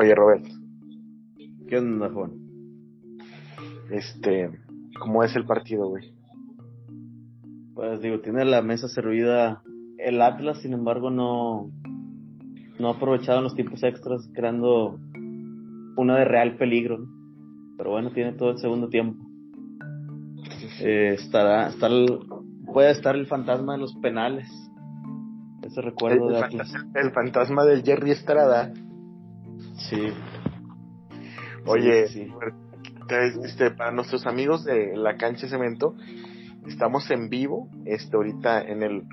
Oye, Robert. ¿Qué onda, Juan? Este, ¿cómo es el partido, güey? Pues digo, tiene la mesa servida el Atlas, sin embargo, no, no ha aprovechado los tiempos extras, creando una de real peligro. Pero bueno, tiene todo el segundo tiempo. Eh, estará, está puede estar el fantasma de los penales. Ese recuerdo el, de fantasma, el fantasma del Jerry Estrada. Sí. Oye, Este, para nuestros amigos de la cancha cemento, estamos en vivo, este, ahorita en el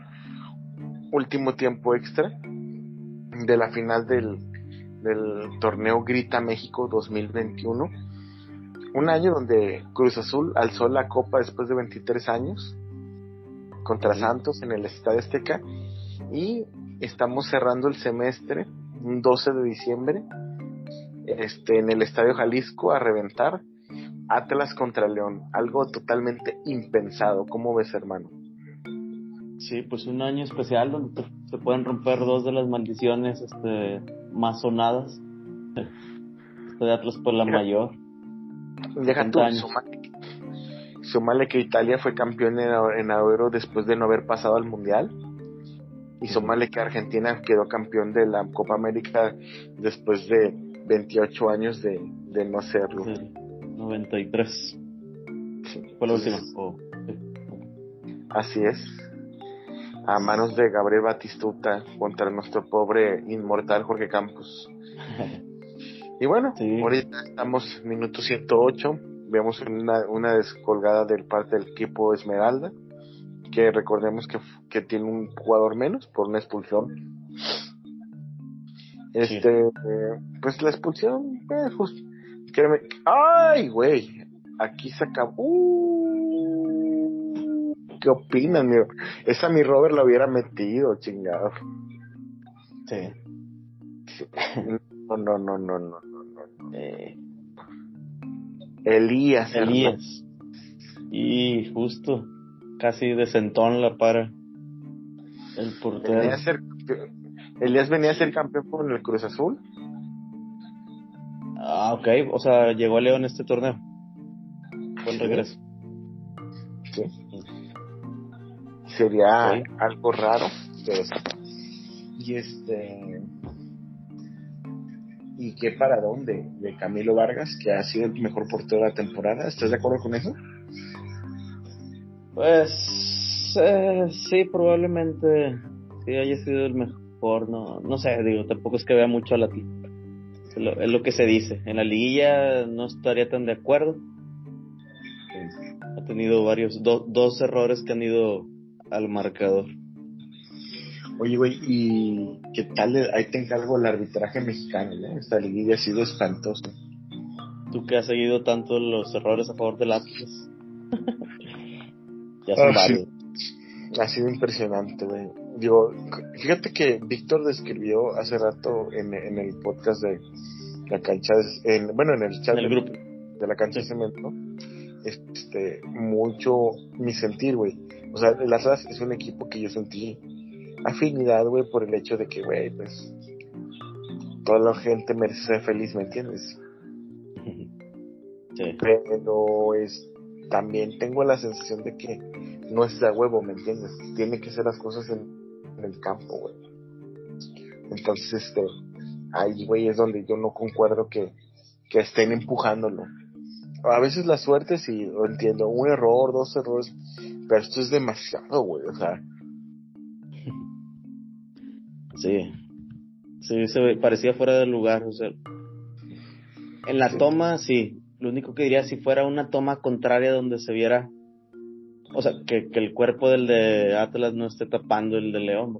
último tiempo extra de la final del, del torneo Grita México 2021. Un año donde Cruz Azul alzó la copa después de 23 años contra Santos en el Estadio Azteca y estamos cerrando el semestre un 12 de diciembre este en el Estadio Jalisco a reventar Atlas contra León, algo totalmente impensado. ¿Cómo ves, hermano? Sí, pues un año especial donde se pueden romper dos de las maldiciones este, más sonadas. Este de Atlas por la mayor. Deja tú, sumale, que Italia fue campeón en, en Euro después de no haber pasado al Mundial. Y sumale que Argentina quedó campeón de la Copa América después de 28 años de, de no serlo. 93. Fue la última. Oh, Así es. A manos de Gabriel Batistuta contra nuestro pobre inmortal Jorge Campos. y bueno, ahorita estamos minuto 108. Vemos una, una descolgada del parte del equipo Esmeralda. Que recordemos que, que tiene un jugador menos por una expulsión. Este, pues la expulsión, pues, ¡Ay, güey! Aquí se acabó. Uh, ¿Qué opinan, mi? Esa mi Robert la hubiera metido, chingado. Sí. No, no, no, no, no, no, no. Eh. Elías. Elías. Y justo, casi de sentón la para el portero. Elías venía a ser campeón con el Cruz Azul. Ah, ok. O sea, llegó a León este torneo. Buen regreso. Sí. Sería algo raro. Y este. ¿Y qué para dónde? De Camilo Vargas, que ha sido el mejor portero de la temporada. ¿Estás de acuerdo con eso? Pues. Eh, sí, probablemente. Sí, haya sido el mejor. No, no sé, digo, tampoco es que vea mucho a la es lo que se dice. En la liguilla no estaría tan de acuerdo. Ha tenido varios, dos errores que han ido al marcador. Oye, güey, ¿y qué tal? Ahí te encargo el arbitraje mexicano, ¿no? Esta liguilla ha sido espantosa. Tú que has seguido tanto los errores a favor del Atlas. ya son ah, varios. Ha sido impresionante, güey. Digo, fíjate que Víctor describió hace rato en, en el podcast de la cancha, en, bueno, en el chat del grupo de la cancha de cemento, este, mucho mi sentir, güey. O sea, el Atlas es un equipo que yo sentí afinidad, güey, por el hecho de que, güey, pues, toda la gente merece ser feliz, ¿me entiendes? Sí. Pero es, también tengo la sensación de que no es de huevo, ¿me entiendes? Tiene que ser las cosas en, el campo, güey. Entonces, este, ahí, güey, es donde yo no concuerdo que, que estén empujándolo. A veces la suerte sí, lo entiendo, un error, dos errores, pero esto es demasiado, güey, o sea. Sí, sí, se parecía fuera del lugar, o sea. En la toma, sí, lo único que diría si fuera una toma contraria donde se viera o sea, que, que el cuerpo del de Atlas no esté tapando el de León,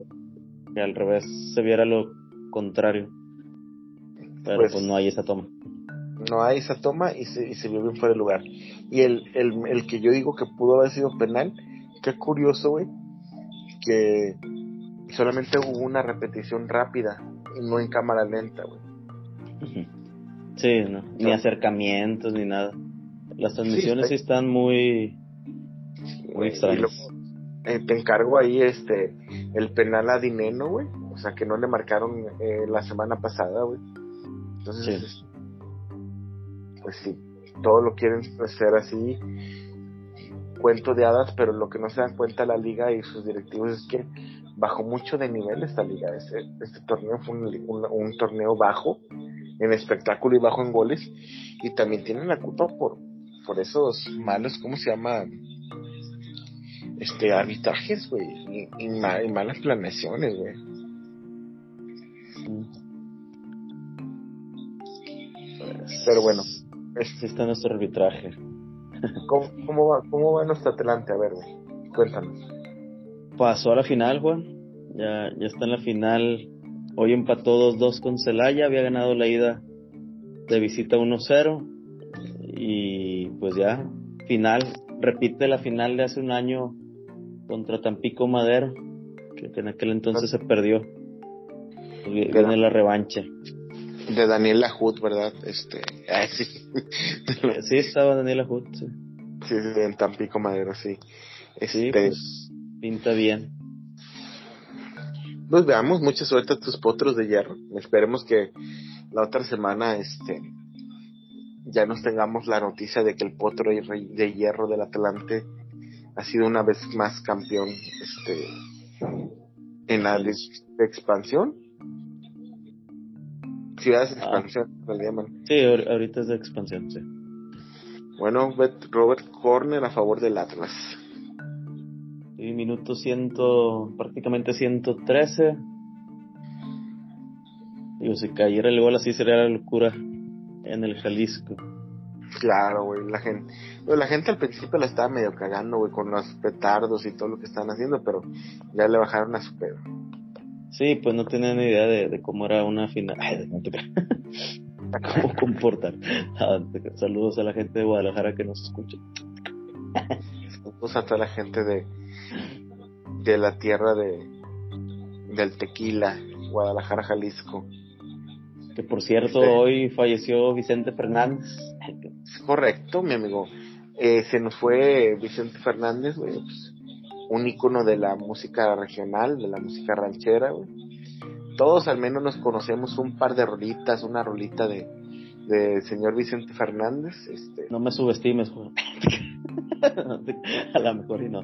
que al revés se viera lo contrario. Pero pues, pues, no hay esa toma. No hay esa toma y se, y se vio bien fuera de lugar. Y el, el, el que yo digo que pudo haber sido penal, qué curioso, güey, que solamente hubo una repetición rápida y no en cámara lenta, güey. Sí, no, ni acercamientos ni nada. Las transmisiones sí están muy muy extraño. Eh, te encargo ahí este el penal a Dineno, güey. O sea, que no le marcaron eh, la semana pasada, güey. Entonces, pues sí, todo lo quieren hacer así, cuento de hadas, pero lo que no se dan cuenta la liga y sus directivos es que bajó mucho de nivel esta liga. Este, este torneo fue un, torneo bajo en espectáculo y bajo en goles, y también tienen la culpa por, por esos malos, ¿cómo se llama? Este, arbitrajes, güey, y, malas planeaciones, güey. Pero bueno, este está nuestro arbitraje. ¿Cómo, cómo, va, ¿Cómo va nuestro Atlante? A ver, güey, cuéntanos. Pasó a la final, Juan. Ya, ya está en la final. Hoy empató 2-2 con Celaya. Había ganado la ida de visita 1-0. Y pues ya, final. Repite la final de hace un año contra Tampico Madero, que en aquel entonces se perdió. Viene la revancha de Daniel Lajut, ¿verdad? Este, sí. sí, estaba Daniel Lajut, sí. Sí, en Tampico Madero, sí. Este, pues, pinta bien. Pues veamos, mucha suerte a tus potros de hierro. Esperemos que la otra semana, este, ya nos tengamos la noticia de que el potro de hierro del Atlante ha sido una vez más campeón, este, en la de expansión ciudades de ah. expansión, Sí, ahorita es de expansión, sí. Bueno, Robert Corner a favor del Atlas. Y minuto ciento, prácticamente 113. Digo, si cayera el gol así sería la locura en el Jalisco. Claro, güey, la gente, la gente al principio la estaba medio cagando, güey, con los petardos y todo lo que están haciendo, pero ya le bajaron a su pedo. Sí, pues no tenía ni idea de, cómo era una final. Ay, no te cómo comportar. Ah, saludos a la gente de Guadalajara que nos escucha. Saludos a toda la gente de, de la tierra de del tequila, Guadalajara, Jalisco. Que por cierto, hoy falleció Vicente Fernández. Correcto, mi amigo. Eh, se nos fue Vicente Fernández, güey. Pues, un icono de la música regional, de la música ranchera, güey. Todos al menos nos conocemos un par de rolitas, una rolita de, de señor Vicente Fernández. Este. No me subestimes, güey. a lo mejor y no.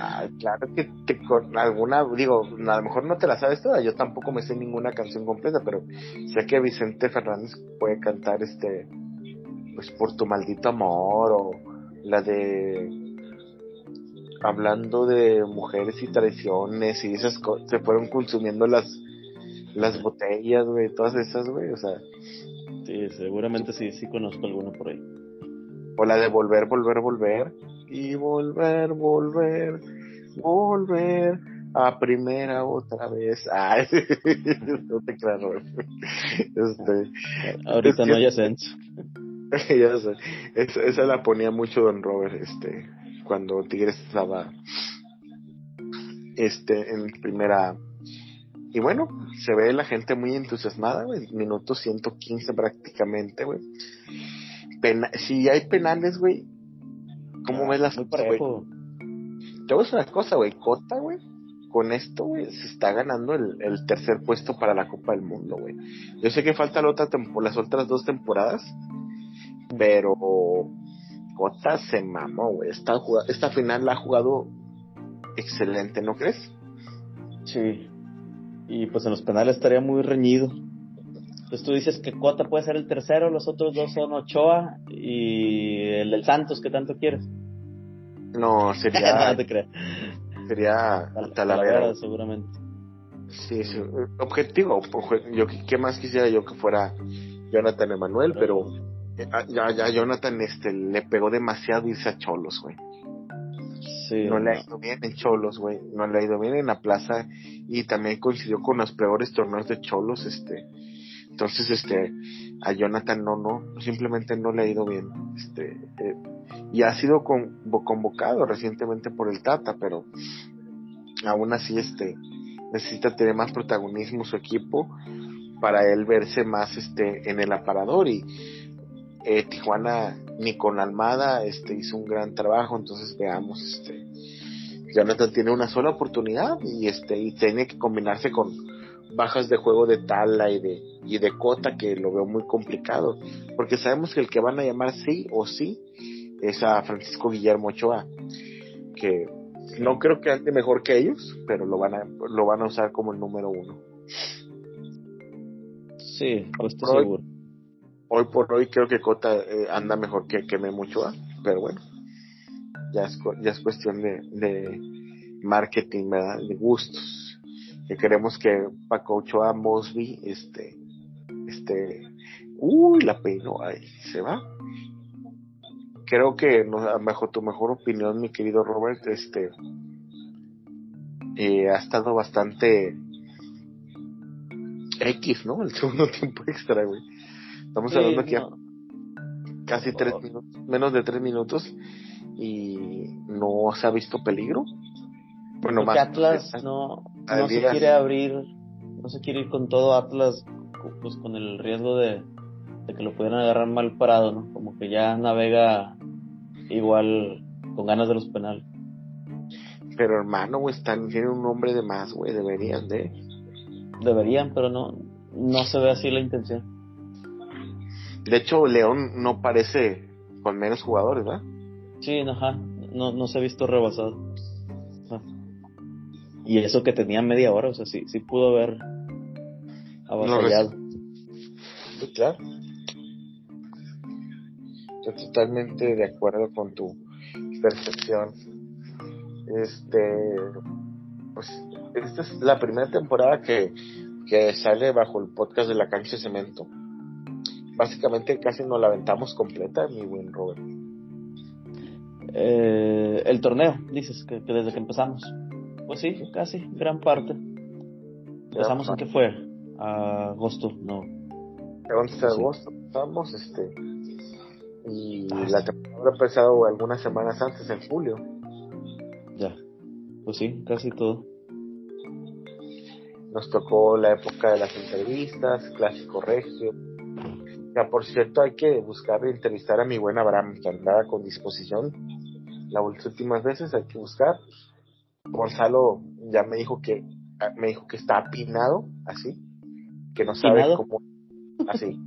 Ah, claro que, con alguna, digo, a lo mejor no te la sabes toda, yo tampoco me sé ninguna canción completa, pero sé que Vicente Fernández puede cantar este, pues por tu maldito amor, o la de hablando de mujeres y traiciones y esas cosas, se fueron consumiendo las las botellas, güey, todas esas, güey, o sea. Sí, seguramente sí, sí conozco alguna por ahí. O la de volver, volver, volver. Y volver, volver, volver a primera otra vez. Ay, no te creas, Este, Ahorita no hay ascenso. ya sé. Esa, esa la ponía mucho Don Robert, este, cuando Tigres estaba este en primera y bueno, se ve la gente muy entusiasmada, güey, minuto 115 prácticamente, güey. Si hay penales, güey, ¿cómo ves las fotos, güey? Te voy a decir una cosa, güey, Cota, güey, con esto, güey, se está ganando el, el, tercer puesto para la Copa del Mundo, güey. Yo sé que falta la otra las otras dos temporadas, pero Cota se mamó, güey. Esta, esta final la ha jugado excelente, ¿no crees? Sí. Y pues en los penales estaría muy reñido. Entonces tú dices que Cota puede ser el tercero, los otros dos son Ochoa y el del Santos que tanto quieres. No, sería. no te creas. Sería Talavera. seguramente. Sí, sí. Objetivo, yo qué más quisiera yo que fuera Jonathan Emanuel, pero ya, ya Jonathan este, le pegó demasiado irse a Cholos, güey. Sí, no, le ha ido bien en Cholos, güey. No le ha ido bien en la plaza y también coincidió con los peores torneos de Cholos, este. Entonces, este, a Jonathan no, no, simplemente no le ha ido bien. Este, eh, y ha sido convocado recientemente por el Tata, pero aún así, este, necesita tener más protagonismo su equipo para él verse más, este, en el aparador y eh, Tijuana ni con Almada este hizo un gran trabajo entonces veamos este Jonathan tiene una sola oportunidad y este y tiene que combinarse con bajas de juego de Tala y de, y de Cota, que lo veo muy complicado, porque sabemos que el que van a llamar sí o sí es a Francisco Guillermo Ochoa, que no creo que ande mejor que ellos, pero lo van a, lo van a usar como el número uno. Sí, estoy seguro. Hoy por hoy creo que Cota eh, anda mejor que, que Memo Ochoa, pero bueno, ya es, ya es cuestión de, de marketing, ¿verdad? De gustos que queremos que Paco Ochoa Mosby, este, este, uy, la peinó, ahí se va. Creo que, no, bajo tu mejor opinión, mi querido Robert, este, eh, ha estado bastante X, ¿no? El segundo tiempo extra, güey. Estamos hablando aquí casi tres minutos, menos de tres minutos y no se ha visto peligro. Bueno, más. Atlas no, no se quiere abrir, no se quiere ir con todo Atlas, pues con el riesgo de, que lo pudieran agarrar mal parado, ¿no? Como que ya navega igual con ganas de los penales. Pero hermano, güey, están, tienen un nombre de más, güey, deberían de. Deberían, pero no, no se ve así la intención. De hecho, León no parece con menos jugadores, ¿verdad? Sí, ajá, no, no se ha visto rebasado. Y eso que tenía media hora, o sea, sí, sí pudo haber avasallado. sí, claro. Estoy totalmente de acuerdo con tu percepción. Este, pues, esta es la primera temporada que, que sale bajo el podcast de la cancha de cemento. Básicamente casi nos la aventamos completa, mi buen Robert. Eh, el torneo, dices, que desde que empezamos. Pues sí, casi, gran parte. Empezamos en qué fue? agosto, no. 11 de agosto empezamos, este. Y ah, la temporada ha empezado algunas semanas antes, en julio. Ya, pues sí, casi todo. Nos tocó la época de las entrevistas, clásico regio. Ya, por cierto, hay que buscar entrevistar a mi buen Abraham, que andaba con disposición. Las últimas veces hay que buscar Gonzalo ya me dijo que ah, me dijo que está apinado, así, que no sabe cómo, así.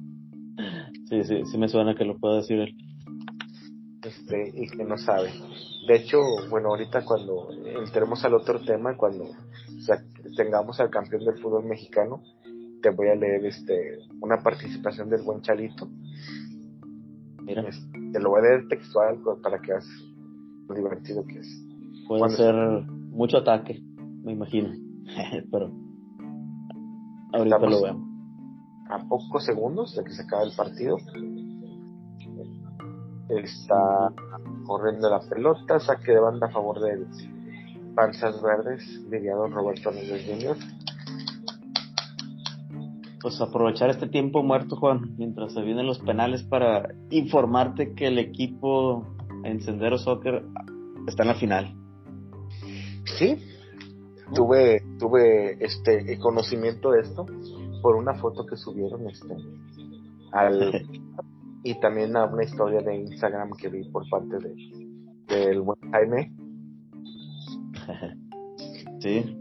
sí, sí, sí me suena que lo pueda decir él. Este, y que no sabe. De hecho, bueno, ahorita cuando entremos al otro tema, cuando tengamos al campeón del fútbol mexicano, te voy a leer este una participación del buen Chalito. Mira. te lo voy a leer textual para que veas lo divertido que es. Puede ser mucho ataque, me imagino. Pero ahorita lo vemos. A pocos segundos de que se acabe el partido. Está corriendo la pelota, saque de banda a favor de Panzas Verdes, don Roberto Núñez Jr. Pues aprovechar este tiempo muerto, Juan, mientras se vienen los penales para informarte que el equipo en Sendero Soccer está en la final sí, tuve, tuve este conocimiento de esto por una foto que subieron este al y también a una historia de Instagram que vi por parte de del buen Jaime. Sí,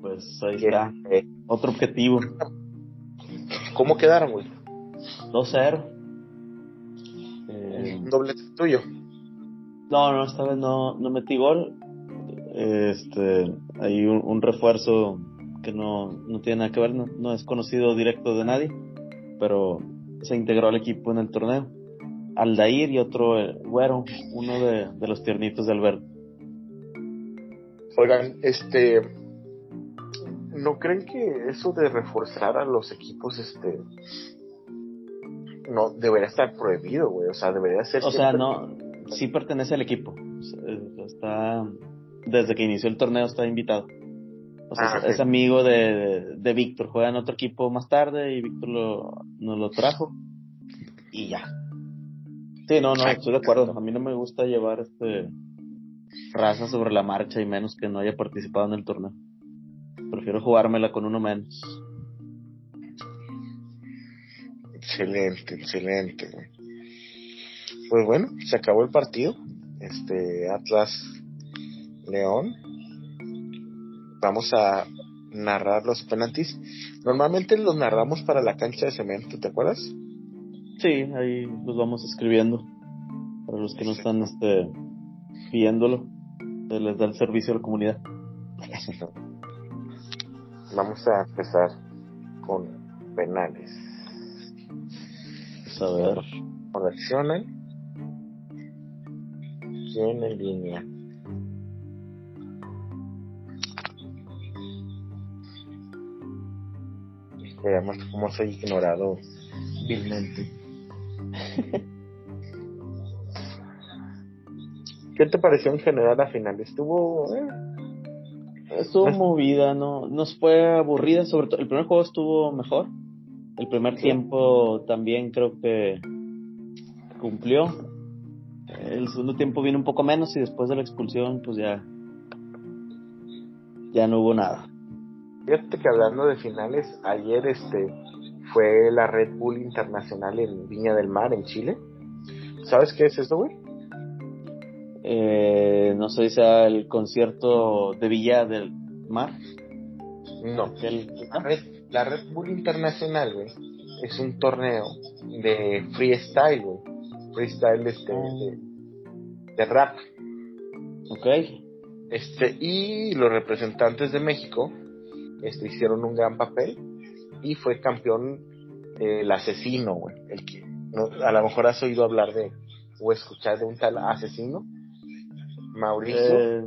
pues ahí está. Eh, Otro objetivo. ¿Cómo quedaron, güey? 2-0. Eh, ¿Un doblete tuyo? No, no, esta vez no, no metí gol este, hay un, refuerzo que no, no, tiene nada que ver, no, es conocido directo de nadie, pero se integró al equipo en el torneo. Aldair y otro eh, Güero, uno de, los tiernitos de Alberto. Oigan, este, ¿no creen que eso de reforzar a los equipos, este, no debería estar prohibido, güey? O sea, debería ser. O sea, no, sí pertenece al equipo. Está desde que inició el torneo está invitado. O sea, ah, es, amigo de, de, Víctor. Juega en otro equipo más tarde y Víctor lo, nos lo trajo. Y ya. Sí, no, no, estoy de acuerdo. A mí no me gusta llevar este raza sobre la marcha y menos que no haya participado en el torneo. Prefiero jugármela con uno menos. Excelente, excelente. Pues bueno, se acabó el partido. Este Atlas León. Vamos a narrar los penaltis. Normalmente los narramos para la cancha de cemento, ¿te acuerdas? Sí, ahí los vamos escribiendo. Para los que no están este, viéndolo, les da el servicio a la comunidad. Vamos a empezar con penales. a ver. Reaccionan. ¿Quién en línea? Veamos cómo soy ignorado vilmente. ¿Qué te pareció en general la final? Estuvo. Eh, estuvo movida, no nos fue aburrida, sobre todo el primer juego estuvo mejor. El primer tiempo también creo que cumplió. El segundo tiempo vino un poco menos y después de la expulsión pues ya ya no hubo nada. Fíjate que hablando de finales, ayer este fue la Red Bull Internacional en Viña del Mar, en Chile. ¿Sabes qué es eso, güey? Eh, no sé si sea el concierto de Villa del Mar. No. La, Red, Bull Internacional, güey, es un torneo de freestyle, güey. Freestyle este, de, de rap. Ok. Este, y los representantes de México este, hicieron un gran papel y fue campeón eh, el asesino, güey. El que a lo mejor has oído hablar de o escuchar de un tal asesino, Mauricio. Eh,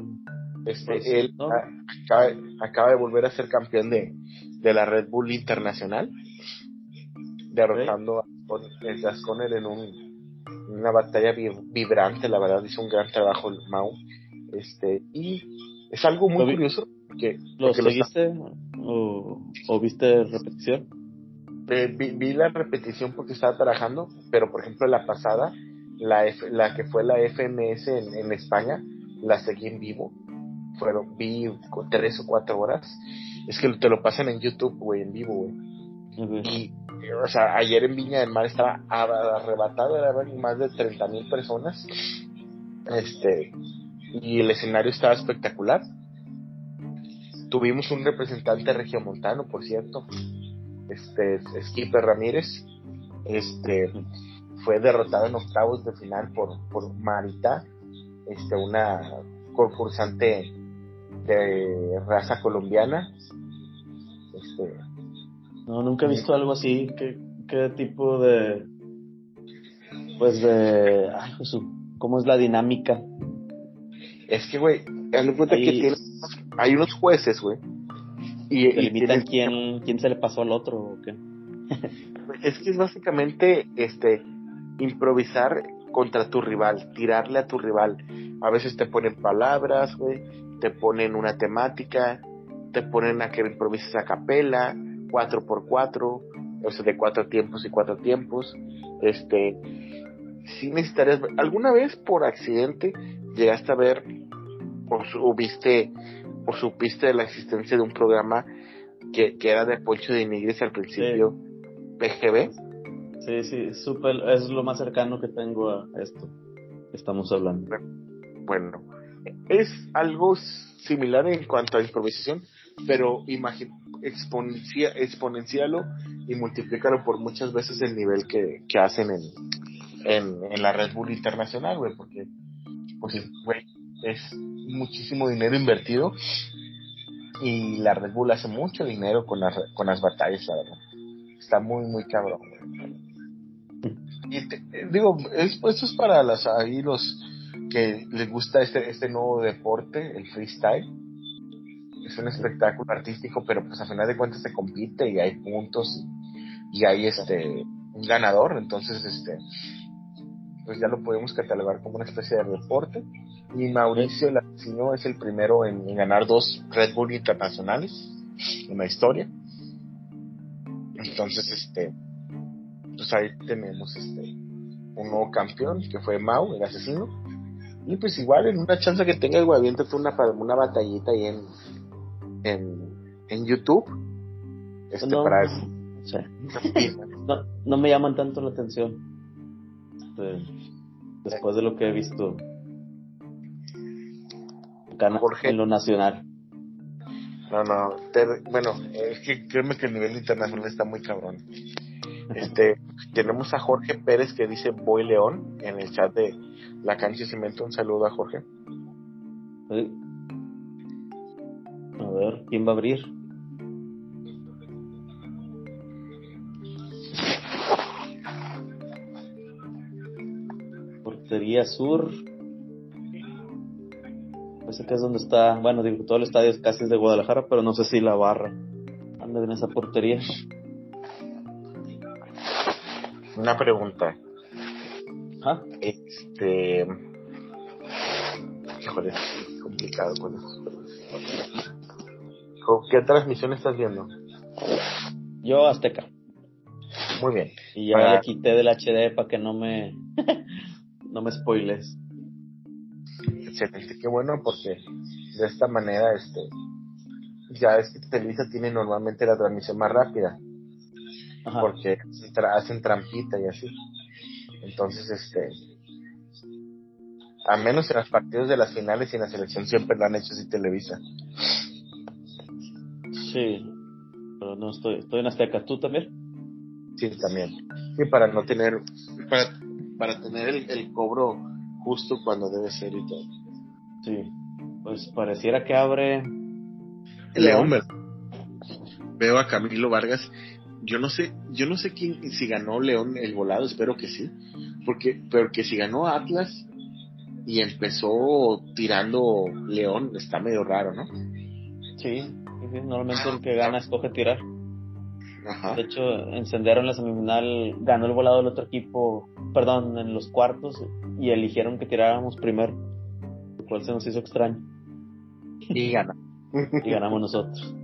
este, pues, él acaba, de volver a ser campeón de, de la Red Bull Internacional, derrotando a Gasconer en un, una batalla vibrante. La verdad, hizo un gran trabajo el Mau. Este, y es algo muy curioso. Porque, ¿Lo seguiste o, o, viste repetición? Eh, vi, la repetición porque estaba trabajando, pero por ejemplo la pasada, la, la que fue la FMS en, en España, la seguí en vivo. Fueron, vi tres o cuatro horas. Es que te lo pasan en YouTube, güey, en vivo, güey. Y, o sea, ayer en Viña del Mar estaba arrebatado, eran más de 30 mil personas. Este, y el escenario estaba espectacular. Tuvimos un representante regiomontano, por cierto, este, Skipper Ramírez, este, fue derrotado en octavos de final por, por Marita, este, una concursante de raza colombiana. Este, no, nunca he visto algo así. ¿Qué, qué tipo de, pues de, ay, ¿cómo es la dinámica? Es que, güey, que hay unos jueces, güey. Y, limitan quién, quién se le pasó al otro o qué. es que es básicamente este improvisar contra tu rival, tirarle a tu rival. A veces te ponen palabras, güey, te ponen una temática, te ponen a que improvises a capela, cuatro por cuatro, o sea, de cuatro tiempos y cuatro tiempos. Este, si necesitarías, alguna vez por accidente llegaste a ver o, viste o supiste de la existencia de un programa que, que era de Poncho de Nigris al principio, PGB. Sí, sí, super, es lo más cercano que tengo a esto que estamos hablando. Bueno, es algo similar en cuanto a improvisación, pero exponencia, exponencialo y multiplícalo por muchas veces el nivel que, que hacen en, en, en, la Red Bull Internacional, güey, porque, pues, güey, es muchísimo dinero invertido y la Red Bull hace mucho dinero con las, con las batallas, la verdad. Está muy, muy cabrón. Y eh, digo, es, esto es para las, ahí los que les gusta este, este nuevo deporte, el freestyle. Es un espectáculo artístico, pero pues a final de cuentas se compite y hay puntos y, hay este un ganador, entonces este pues ya lo podemos catalogar como una especie de deporte. Y Mauricio Latino es el primero en, en, ganar dos Red Bull internacionales en la historia. Entonces, este, pues ahí tenemos este un nuevo campeón que fue Mau, el asesino. Y pues igual en una chance que tenga güey, aviéntate una, una batallita ahí en, en, en YouTube. Este, no, para no, no, me llaman tanto la atención. Este, después de lo que he visto en lo nacional. No, no, bueno, es que créeme que el nivel internacional está muy cabrón. Este, tenemos a Jorge Pérez que dice Voy León en el chat de La Cancha Cemento. Un saludo a Jorge. A ver, ¿quién va a abrir? Portería Sur. Ese que es donde está, bueno, digo, todo el estadio es casi de Guadalajara, pero no sé si la barra anda en esa portería. Una pregunta. ¿Ah? Este. Híjole, es complicado con eso. ¿Qué transmisión estás viendo? Yo Azteca. Muy bien. Y ya para... le quité del HD para que no me no me spoiles. Excelente, qué bueno porque de esta manera este ya es que Televisa tiene normalmente la transmisión más rápida. Porque hacen trampita y así. Entonces, este a menos en los partidos de las finales y en la selección siempre lo han hecho así Televisa. Sí, pero no estoy, estoy en Azteca. ¿Tú también? Sí, también. Sí, para no tener, para, para tener el, el cobro justo cuando debe ser y todo. Sí, pues pareciera que abre. León, Veo a Camilo Vargas. Yo no sé, yo no sé quién, si ganó León el volado, espero que sí. Porque, pero que si ganó Atlas y empezó tirando León, está medio raro, ¿no? Sí, normalmente el que gana escoge tirar. De hecho, encendieron la semifinal, ganó el volado del otro equipo, perdón, en los cuartos y eligieron que tiráramos primero, lo cual se nos hizo extraño. Y ganamos. y ganamos nosotros.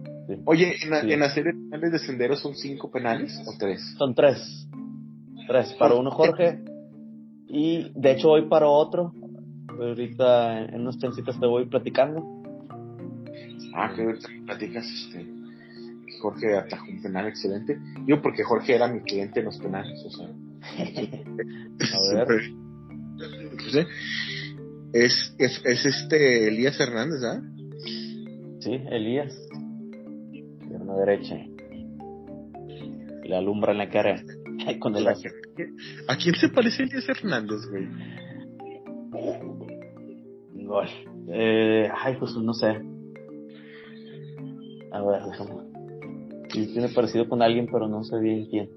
Oye, ¿en, la, serie finales de senderos son cinco penales o tres? Son tres. Tres. Para uno Jorge y de hecho hoy para otro. Ahorita en unos chancitas te voy platicando Ah, que platicas, este, Jorge atajó un penal excelente. Yo porque Jorge era mi cliente en los penales, o sea. a ver. Es, es, es este Elías Hernández, ¿ah? Sí, Elías. Pierna derecha. Y la alumbra en la cara. Con el ¿A quién se parece Elías Hernández, güey? Gol. Eh, ay, pues no sé. A ver, déjame. Tiene parecido con alguien, pero no sé bien quién.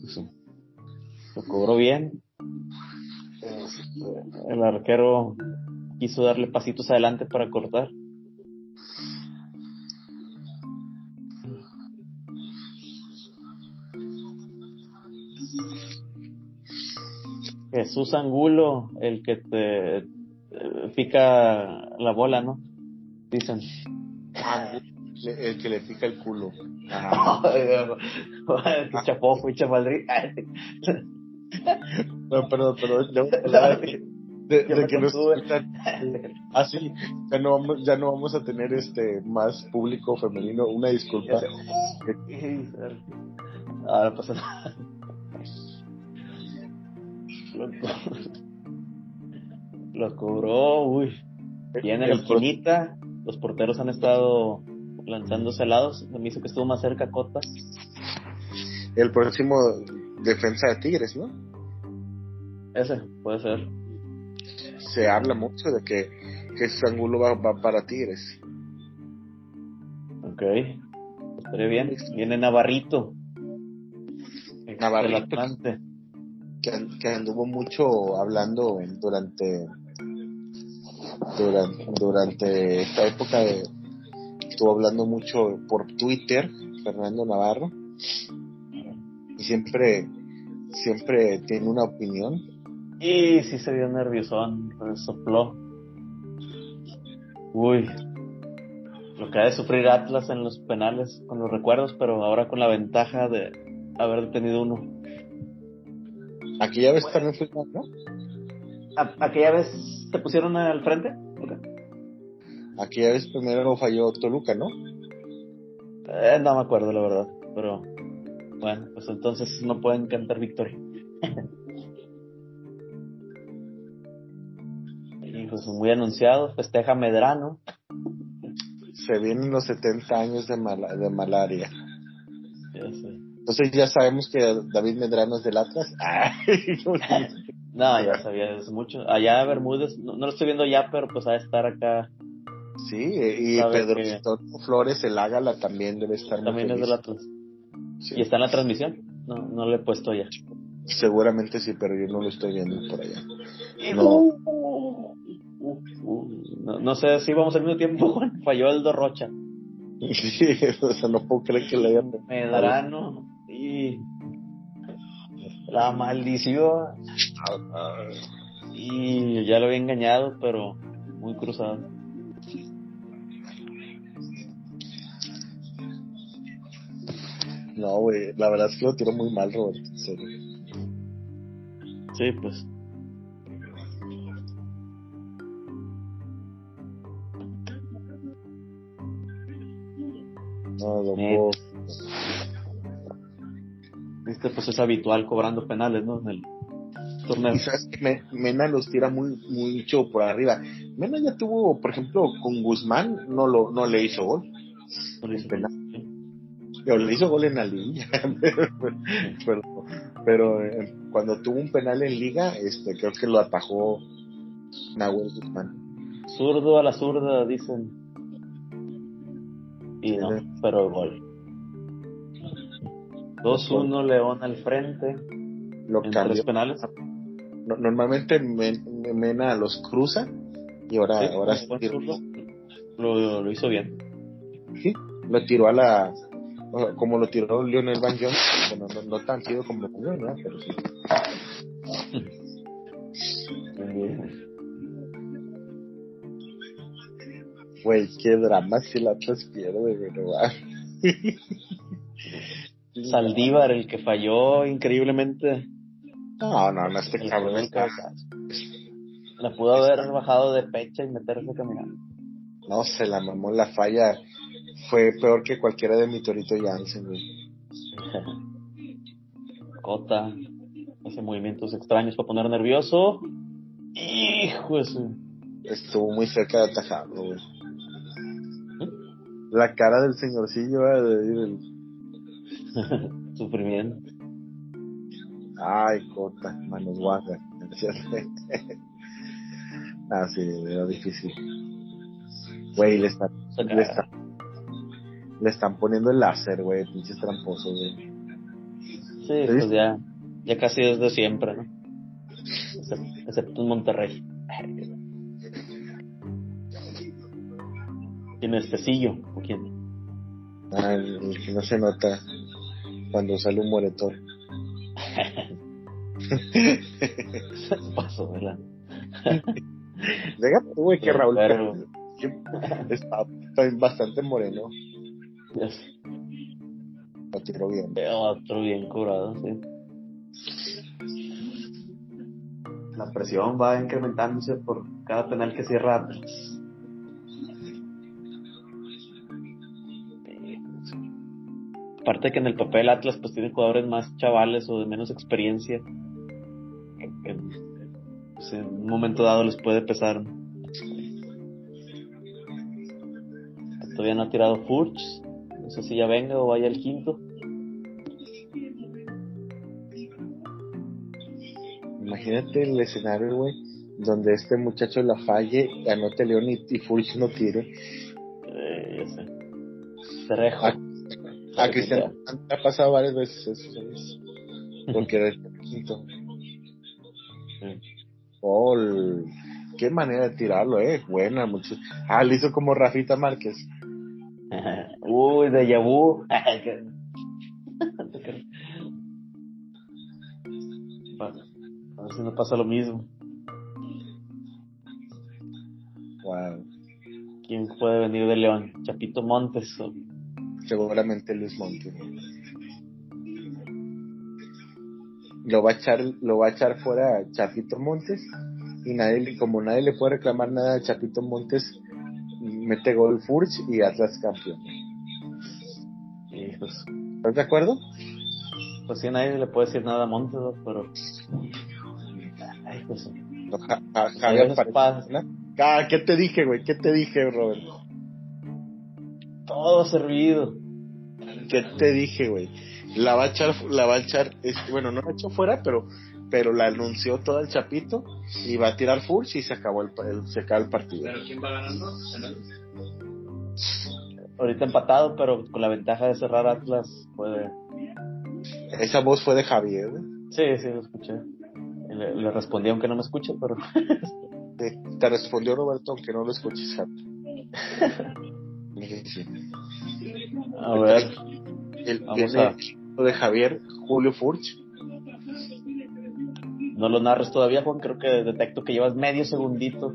Pues. Lo cobró bien. Este, el arquero quiso darle pasitos adelante para cortar. Jesús Angulo, el que te pica la bola, ¿no? Dicen. El que le pica el culo. Y chapaldrí. no, perdón, perdón. de, de que nos ah sí ya no vamos ya no vamos a tener este más público femenino una disculpa ahora pasa nada lo cobró, uy. Viene la esquinita. Los porteros han estado lanzándose helados. Me hizo que estuvo más cerca Cota. El próximo defensa de Tigres, ¿no? Ese, puede ser. Se habla mucho de que, que ese ángulo va, para Tigres. Ok. Estaría bien. Viene Navarrito. Navarrito. Que, que anduvo mucho hablando durante durante, durante esta época de, estuvo hablando mucho por Twitter, Fernando Navarro, y siempre, siempre tiene una opinión. Y sí se vio nerviosón, sopló. Uy, lo que ha de sufrir Atlas en los penales con los recuerdos, pero ahora con la ventaja de haber tenido uno. Aquella vez también fue, ¿no? aquella vez te pusieron al frente. Aquella vez primero falló Toluca, ¿no? Eh, no me acuerdo la verdad, pero bueno, pues entonces no pueden cantar victoria. pues muy anunciado, festeja Medrano. Se vienen los 70 años de, de malaria. Entonces ya sabemos que David Medrano es del Atlas. no, ya sabía es mucho. Allá Bermúdez, no, lo estoy viendo ya, pero pues va a estar acá. Sí, y Pedro Flores, el Ágala también debe estar También es del Atlas. ¿Y está en la transmisión? No, no lo he puesto ya. Seguramente sí, pero yo no lo estoy viendo por allá. No. No, sé si vamos al mismo tiempo. Falló el Rocha. Sí, o sea, no puedo creer que le hayan. Medrano y. La maldición. Y ya lo había engañado, pero muy cruzado. No, güey, la verdad es que lo tiró muy mal, Roberto, en serio. Sí, pues. No, lo puedo... Este pues es habitual cobrando penales, ¿no? En el torneo. Mena los tira muy mucho por arriba. Mena ya tuvo, por ejemplo, con Guzmán no lo no le hizo gol. No le hizo penal. Le hizo gol en la línea. pero, pero eh, cuando tuvo un penal en liga, este creo que lo atajó Nahuel Guzmán. Zurdo a la zurda, dicen. Y no, pero gol. 2-1 León al frente. Lo en penales. normalmente Mena los cruza y ahora, ahora lo, lo, hizo bien. Sí, lo tiró a la. Como lo tiró Lionel Van Jones. Bueno, no, tan chido como lo tiró, ¿verdad? Pero sí. Güey, qué drama si la Atlas pierde, ¿verdad? Saldívar, el que falló increíblemente. No, no, no, este cabrón. La pudo haber bajado de pecha y meterse caminando. No, se la mamó la falla. Fue peor que cualquiera de mi Torito Jansen, güey. Cota hace movimientos extraños para poner nervioso. Hijo de Estuvo muy cerca de atajarlo, güey. La cara del señorcillo, de Sufrimiento. Ay, Cota, manos guangas. ah, sí, era difícil. Güey, le están, le están, poniendo el láser, güey, pinches tramposos, güey. Sí, pues ya, ya casi desde siempre, ¿no? Excepto, en Monterrey. ¿Quién es Tecillo? ¿O quién? Ah, el que no se nota cuando sale un moretón. Paso, ¿verdad? Déjame, güey, que Raúl está, bastante moreno. Yes. Lo tiró bien. Otro bien curado, sí. La presión va incrementándose por cada penal que cierra Aparte que en el papel Atlas pues tiene jugadores más chavales o de menos experiencia. Pues, en un momento dado les puede pesar. Todavía no ha tirado Furch. No sé si ya venga o vaya el quinto. Imagínate el escenario, güey, donde este muchacho la falle, anote León y, y Furch no tire. Eh, ya sé. Trejo. A Cristian ha pasado varias veces eso, Porque era el quinto. Qué manera de tirarlo, eh. Buena, mucho. Ah, lo hizo como Rafita Márquez. Uy, de Yabu. a ver si no pasa lo mismo. Wow. ¿Quién puede venir de León? Chapito Montes seguramente Luis Monti. Lo va a echar, lo va a echar fuera a Chapito Montes y nadie, como nadie le puede reclamar nada a Chapito Montes, mete gol Furch y Atlas campeón. Pues, ¿Estás de acuerdo? Pues sí, nadie le puede decir nada a Montes, pero. Ay, pues. Javier Paredes, Ah, ¿qué te dije, güey? ¿Qué te dije, Robert? Todo servido. ¿Qué te dije, güey? La va a echar, la va a echar, este, bueno, no la echó fuera, pero, pero la anunció todo el chapito y va a tirar full y se acabó el, se acabó el partido. ¿Pero quién va ganando? Ahorita empatado, pero con la ventaja de cerrar Atlas puede. Esa voz fue de Javier. ¿eh? Sí, sí, lo escuché. Le, le respondí aunque no me escuche, pero. te, te respondió Roberto aunque no lo escuches, sí. A ver. El, Vamos viene a- el de Javier, Julio Furch. No lo narres todavía, Juan. Creo que detecto que llevas medio segundito,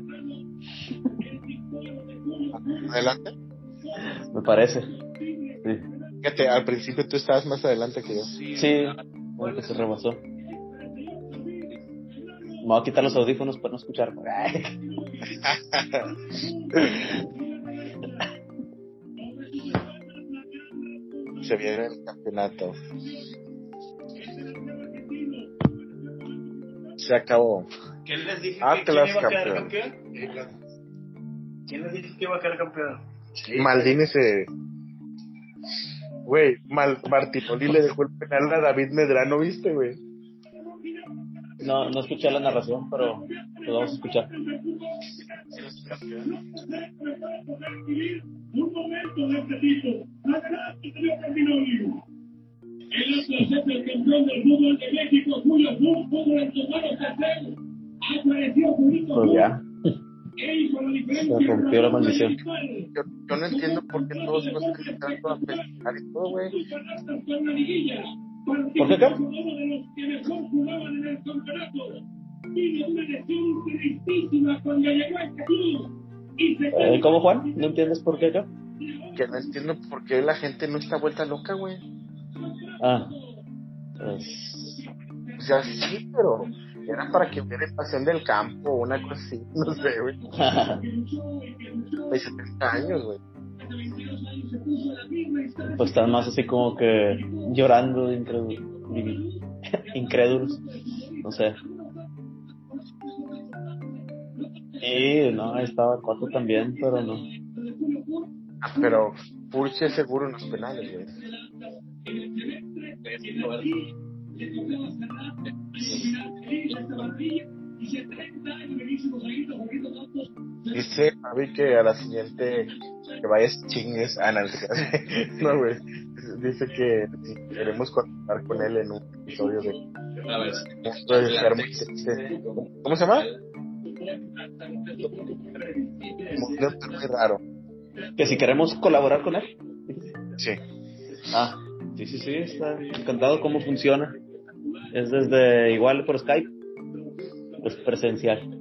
Adelante. me parece. Sí, Fíjate, al principio tú estabas más adelante que yo. sí como que se rebasó. Me voy a quitar los audífonos para no escuchar. Se viene el campeonato. Se acabó. ¿Quién les dije Atlas que quién iba a quedar campeón. campeón? ¿Quién les dije que iba a quedar campeón? Maldini se. Güey, Mal Martinoli le dejó el penal a David Medrano, ¿viste, güey? No, no escuché la narración, pero lo vamos a escuchar. un momento de este tipo. El Pues ya. ¿Qué hizo la diferencia? Se rompió la maldición. Yo, yo no entiendo por qué todos nos están entrando a festejar y todo, güey. ¿Por qué acá? Uno de los que mejor jugaban en el campeonato. Vino una lesión tristísima cuando llegó a club. Y se Eh, ¿Cómo, Juan? ¿No entiendes por qué acá? Que no entiendo por qué la gente no está vuelta loca, güey. Ah. Pues, O sea, sí, pero era para que hubiera pasión del campo o una cosa así, no sé, güey. De 70 años, güey. pues están más así como que llorando de incrédulos. incrédulos. No sé. Y no, estaba Coto también, pero no. Ah, pero Purche seguro en los penales, güey. Dice Javi que a la siguiente que vayas chingues a no, no, güey. Dice que si queremos contar con él en un episodio de A ver. Triste. ¿Cómo se llama? Mundo Enfermo y Raro. Que si queremos colaborar con él. Sí. Ah, sí, sí, sí, está encantado cómo funciona. Es desde igual por Skype, pues presencial.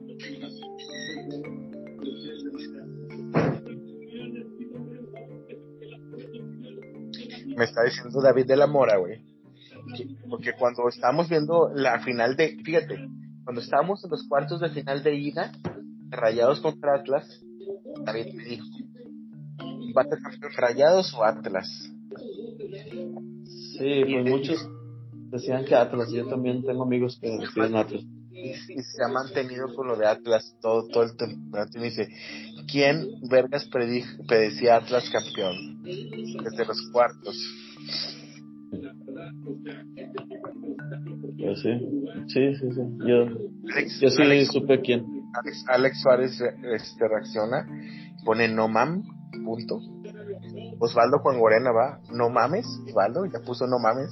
me está diciendo David de la Mora, güey. Porque cuando estábamos viendo la final de, fíjate, cuando estábamos en los cuartos de final de ida, Rayados contra Atlas, David me dijo, ¿va a campeón Rayados o Atlas? Sí, pues muchos decían que Atlas. Yo también tengo amigos que decían Atlas. Y, y se ha mantenido con lo de Atlas todo, todo el temporada. Y me dice, ¿quién vergas predecía Atlas campeón? Desde los cuartos. Yo sí, sí, sí, sí. Yo, Alex, yo sí Alex, supe quién. Alex, Alex Suárez este, reacciona, pone no mam, punto. Osvaldo Juan Gorena va, no mames, Osvaldo, ya puso no mames.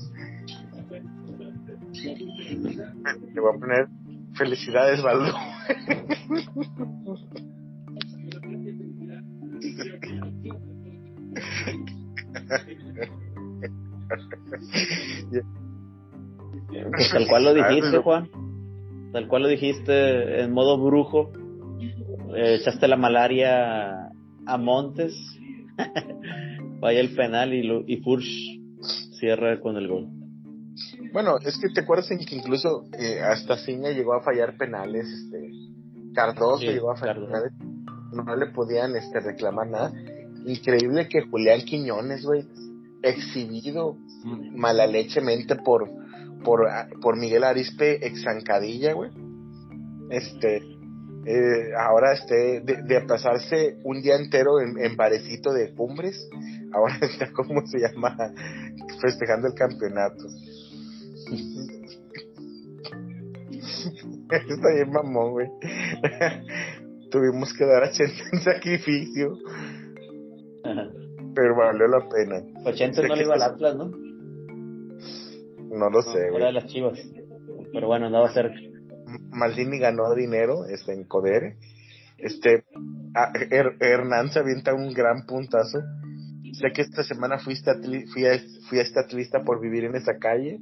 Le voy a poner felicidades, Osvaldo. Pues tal cual lo dijiste, Juan. Tal cual lo dijiste en modo brujo. Eh, echaste la malaria a Montes. Vaya el penal y, lo, y Furch cierra con el gol. Bueno, es que te acuerdas en que incluso eh, hasta Ciña llegó a fallar penales, este Cardoso Sí, llegó a fallar Cardoso. penales, no le podían este reclamar nada. Increíble que Julián Quiñones, güey, exhibido malalechemente por por por Miguel Arispe ex zancadilla, güey. Este eh, ahora este, de, de, pasarse un día entero en, en barecito de cumbres, ahora está como se llama, festejando el campeonato. está bien mamón, güey. Tuvimos que dar a Chente en sacrificio. Pero valió la pena. Pues Chente no le iba al Atlas, ¿no? No lo sé, güey. Era de las chivas. Pero bueno, andaba cerca. Maldini ganó dinero este, en Codere. Este, a, Her, Hernán se avienta un gran puntazo. Sé que esta semana fuiste atli, fui, a, fui a esta atlista por vivir en esa calle.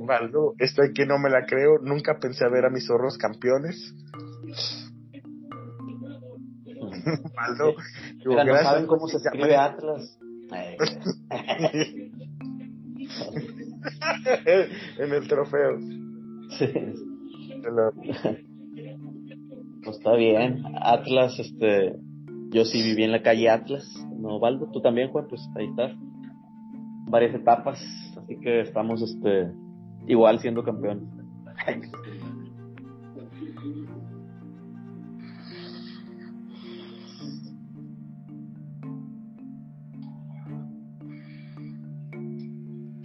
Valdo, estoy que no me la creo. Nunca pensé a ver a mis zorros campeones. Valdo, digo, no saben cómo se escribe Atlas. en el trofeo. Sí. Pues está bien. Atlas, este. Yo sí viví en la calle Atlas. No, Valdo, tú también, Juan, pues ahí estás. Varias etapas. Así que estamos, este. Igual siendo campeones.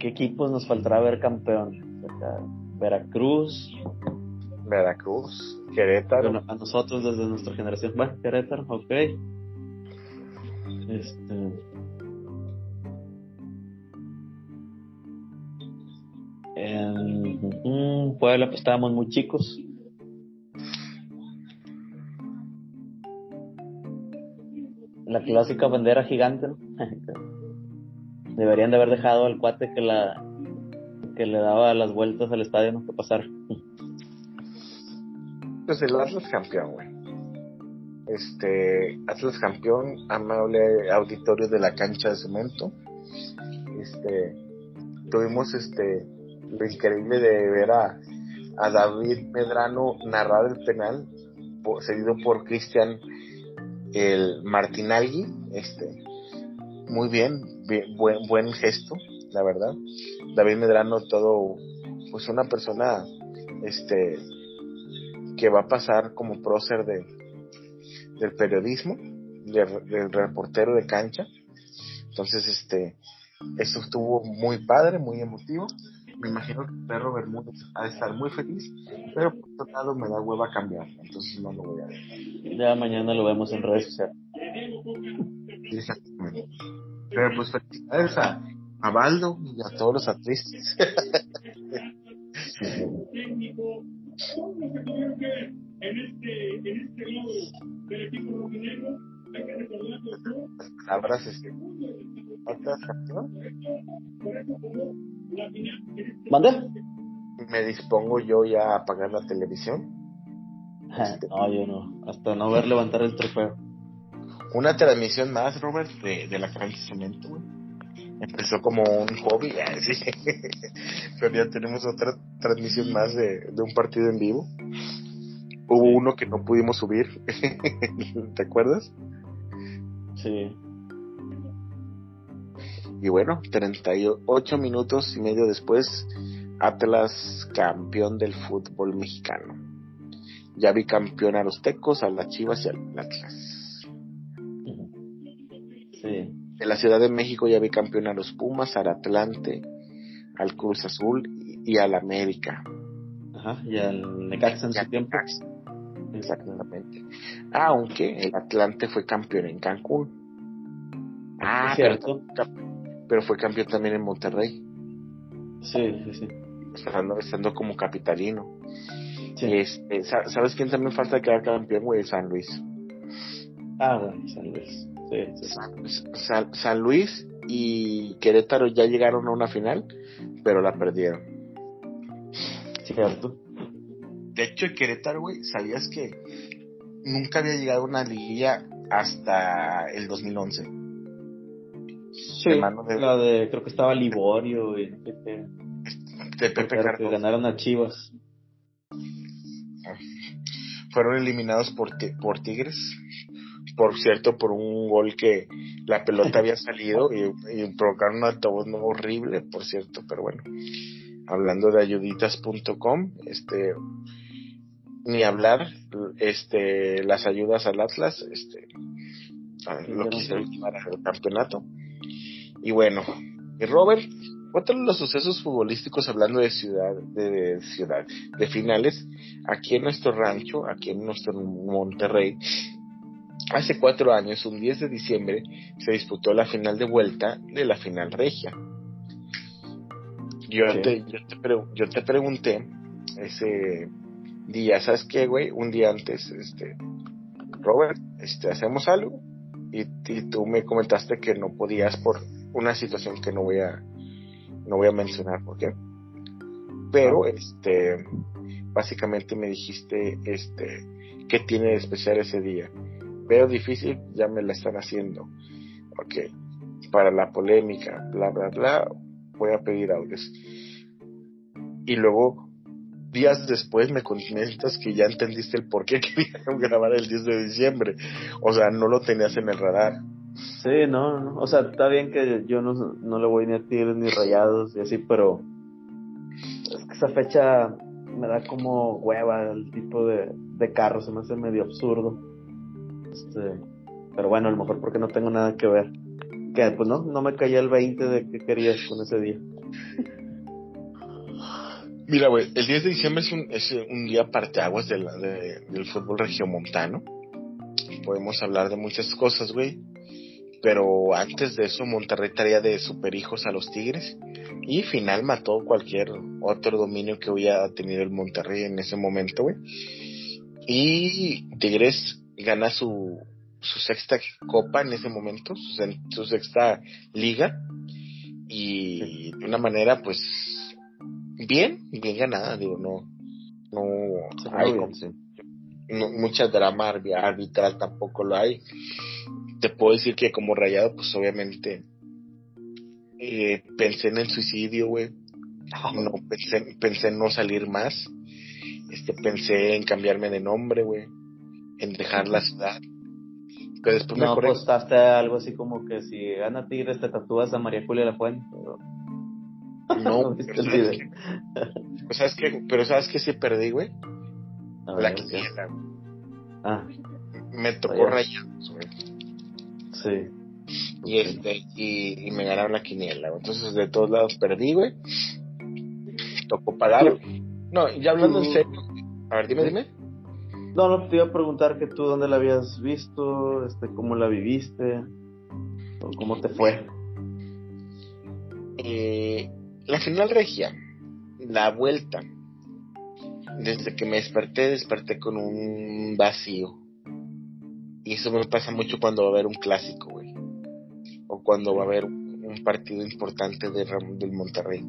¿Qué equipos nos faltará ver campeón? Veracruz. Veracruz, Querétaro. A nosotros desde nuestra generación. Bueno, Querétaro, ok. Este. En Puebla pues estábamos muy chicos. La clásica bandera gigante, ¿no? Deberían de haber dejado al cuate que la que le daba las vueltas al estadio no que pasar. Pues el Atlas campeón, güey. Este, Atlas campeón, amable auditorio de la cancha de cemento. Este, tuvimos este lo increíble de ver a, a David Medrano narrar el penal, por, seguido por Cristian el Martinalgui, este, muy bien, bien, buen, buen gesto, la verdad. David Medrano todo, pues una persona, este, que va a pasar como prócer de, del periodismo, del, del reportero de cancha. Entonces, este, eso estuvo muy padre, muy emotivo. Me imagino que Perro Bermúdez ha de estar muy feliz, pero por otro lado me da hueva cambiar, entonces no lo voy a ver. Ya mañana lo vemos en redes sociales. Exactamente. Pero pues felicidades a, a Baldo y a todos los atlistas. en este, en este lado del equipo rojinegro hay que recordar que Palabras, este, ¿Otras campeón? ¿Mande? Me dispongo yo ya a apagar la televisión. Este, no, yo no. Hasta no ver levantar el trofeo. Una transmisión más, Robert, de, de la cancha cemento, güey. Empezó como un hobby, sí. pero ya tenemos otra transmisión más de, de un partido en vivo. Hubo uno que no pudimos subir, ¿te acuerdas? Sí. Y bueno, 38 minutos y medio después, Atlas campeón del fútbol mexicano. Ya vi campeón a los Tecos, a las Chivas y al Atlas. Sí. En la Ciudad de México ya vi campeón a los Pumas, al Atlante, al Cruz Azul y, y al América. Ajá, y al Necaxa en su tiempo. Exactamente. Aunque el Atlante fue campeón en Cancún. Ah, cierto. Pero, pero fue campeón también en Monterrey, Sí, sí, sí. estando, estando como capitalino. Sí. Este, sa- ¿Sabes quién también falta quedar campeón, güey? San Luis. Ah, bueno, San Luis. San, Luis y Querétaro ya llegaron a una final, pero la perdieron. Cierto. De hecho, Querétaro, güey, ¿sabías que nunca había llegado a una liguilla hasta el 2011? Sí, de- la de, creo que estaba Liborio y De Pepe que ganaron a Chivas. Fueron eliminados por, por Tigres. Por cierto, por un gol que la pelota había salido y, y provocaron un altavoz no horrible, por cierto, pero bueno. Hablando de ayuditas.com, este ni hablar, este, las ayudas al Atlas, este, lo quisieron llevar al campeonato. Y bueno, y Robert, otro de los sucesos futbolísticos hablando de ciudad, de, ciudad, de finales, aquí en nuestro rancho, aquí en nuestro Monterrey, hace cuatro años, un 10 de diciembre, se disputó la final de vuelta de la final regia. Yo, te, yo, te, yo te pregunté ese día, ¿sabes qué, güey? Un día antes, este, Robert, este, hacemos algo. Y, y, tú me comentaste que no podías por una situación que no voy a, no voy a mencionar por qué. Pero, este, básicamente me dijiste, este, ¿qué tiene de especial ese día? Veo difícil, ya me la están haciendo. Ok, para la polémica, bla, bla, bla, voy a pedir audios. Y luego días después me comentas que ya entendiste el por qué querían grabar el 10 de diciembre. O sea, no lo tenías en el radar. Sí, no. O sea, está bien que yo no, no le voy ni a tiros ni rayados y así, pero es que esa fecha me da como hueva el tipo de, de carro, se me hace medio absurdo. Este, pero bueno, a lo mejor porque no tengo nada que ver. Que pues no, no me caía el 20 de qué querías con ese día. Mira, güey, el 10 de diciembre es un, es un día parteaguas de de, del fútbol regiomontano. Podemos hablar de muchas cosas, güey. Pero antes de eso, Monterrey traía de superhijos a los Tigres. Y final mató cualquier otro dominio que hubiera tenido el Monterrey en ese momento, güey. Y Tigres gana su, su sexta copa en ese momento, su, su sexta liga. Y de una manera, pues, bien, bien ganada, digo, no, no hay mucha drama arbitral tampoco lo hay. Te puedo decir que como rayado, pues obviamente eh, pensé en el suicidio, güey. No, pensé, pensé en no salir más. Este, pensé en cambiarme de nombre, güey. En dejar la ciudad. Pero después no, me postaste algo así como que si gana Tigres te tatúas a María Julia La Fuente. No, pero sabes, que, pues, sabes que, pero sabes que sí perdí, güey. La quiniela. Ah. Me tocó rayados, güey. Sí. Y este, y, y, me ganaron la quiniela, Entonces de todos lados perdí, güey. Tocó pagar. No, ya hablando en serio. A ver, dime, dime. No, no, te iba a preguntar que tú dónde la habías visto, este, cómo la viviste, cómo te fue. Eh, la final regia, la vuelta, desde que me desperté, desperté con un vacío. Y eso me pasa mucho cuando va a haber un clásico, güey. O cuando va a haber un partido importante de, del Monterrey.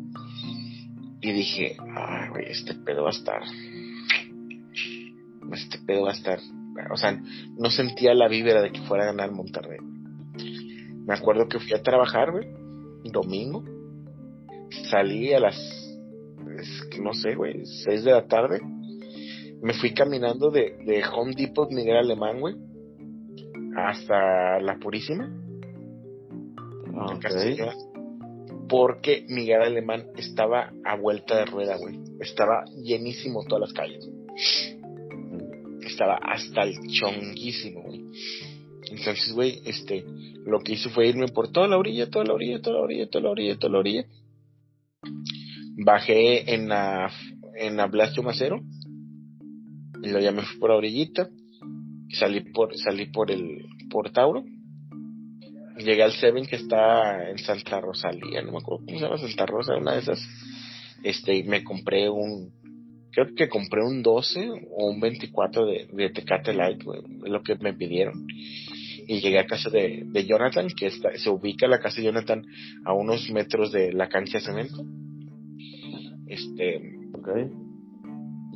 Y dije, ay, güey, este pedo va a estar. Este pedo va a estar. O sea, no sentía la vibra de que fuera a ganar Monterrey. Me acuerdo que fui a trabajar, güey, domingo salí a las, no sé, güey, 6 de la tarde. Me fui caminando de, de Home Depot Miguel Alemán, güey, hasta La Purísima. porque Miguel Alemán estaba a vuelta de rueda, güey. Estaba llenísimo todas las calles. Estaba hasta el chonguísimo. Entonces, güey, este, lo que hice fue irme por toda la orilla, toda la orilla, toda la orilla, toda la orilla, toda la orilla. Bajé en la, en la Blasio Macero, y lo llamé por la orillita, salí por, salí por el, por Tauro, llegué al Seven que está en Santa Rosalía, no me acuerdo cómo se llama Santa Rosa, una de esas, este, y me compré un, creo que compré un 12 o un 24 de, de Tecate Light, es lo que me pidieron. Y llegué a casa de, de Jonathan, que está, se ubica la casa de Jonathan a unos metros de la cancha de cemento este,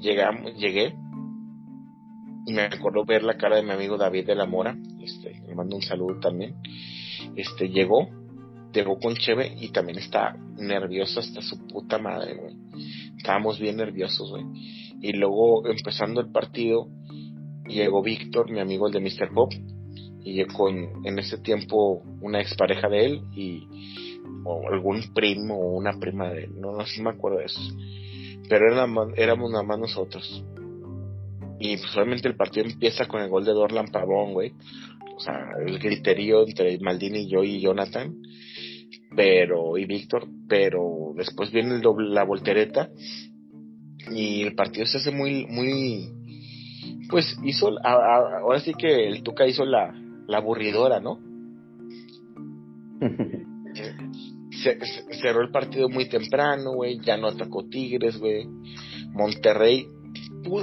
llegamos, llegué y me acuerdo ver la cara de mi amigo David de la Mora, este, le mando un saludo también. Este, llegó, llegó con Cheve y también está nervioso hasta su puta madre, güey. Estábamos bien nerviosos, güey. Y luego, empezando el partido, llegó Víctor, mi amigo el de Mr. Pop, y con, en ese tiempo, una expareja de él y o algún primo o una prima de él, no, no sé me acuerdo de eso. Pero éramos nada más nosotros. Y pues obviamente el partido empieza con el gol de Dorlan Pavón, güey. O sea, el griterío entre Maldini y yo y Jonathan. Pero, y Víctor. Pero después viene el doble, la voltereta. Y el partido se hace muy, muy. Pues hizo. a- a- ahora sí que el Tuca hizo la, la aburridora, ¿no? se, se- cerró el partido muy temprano, güey, ya no atacó Tigres, güey. Monterrey,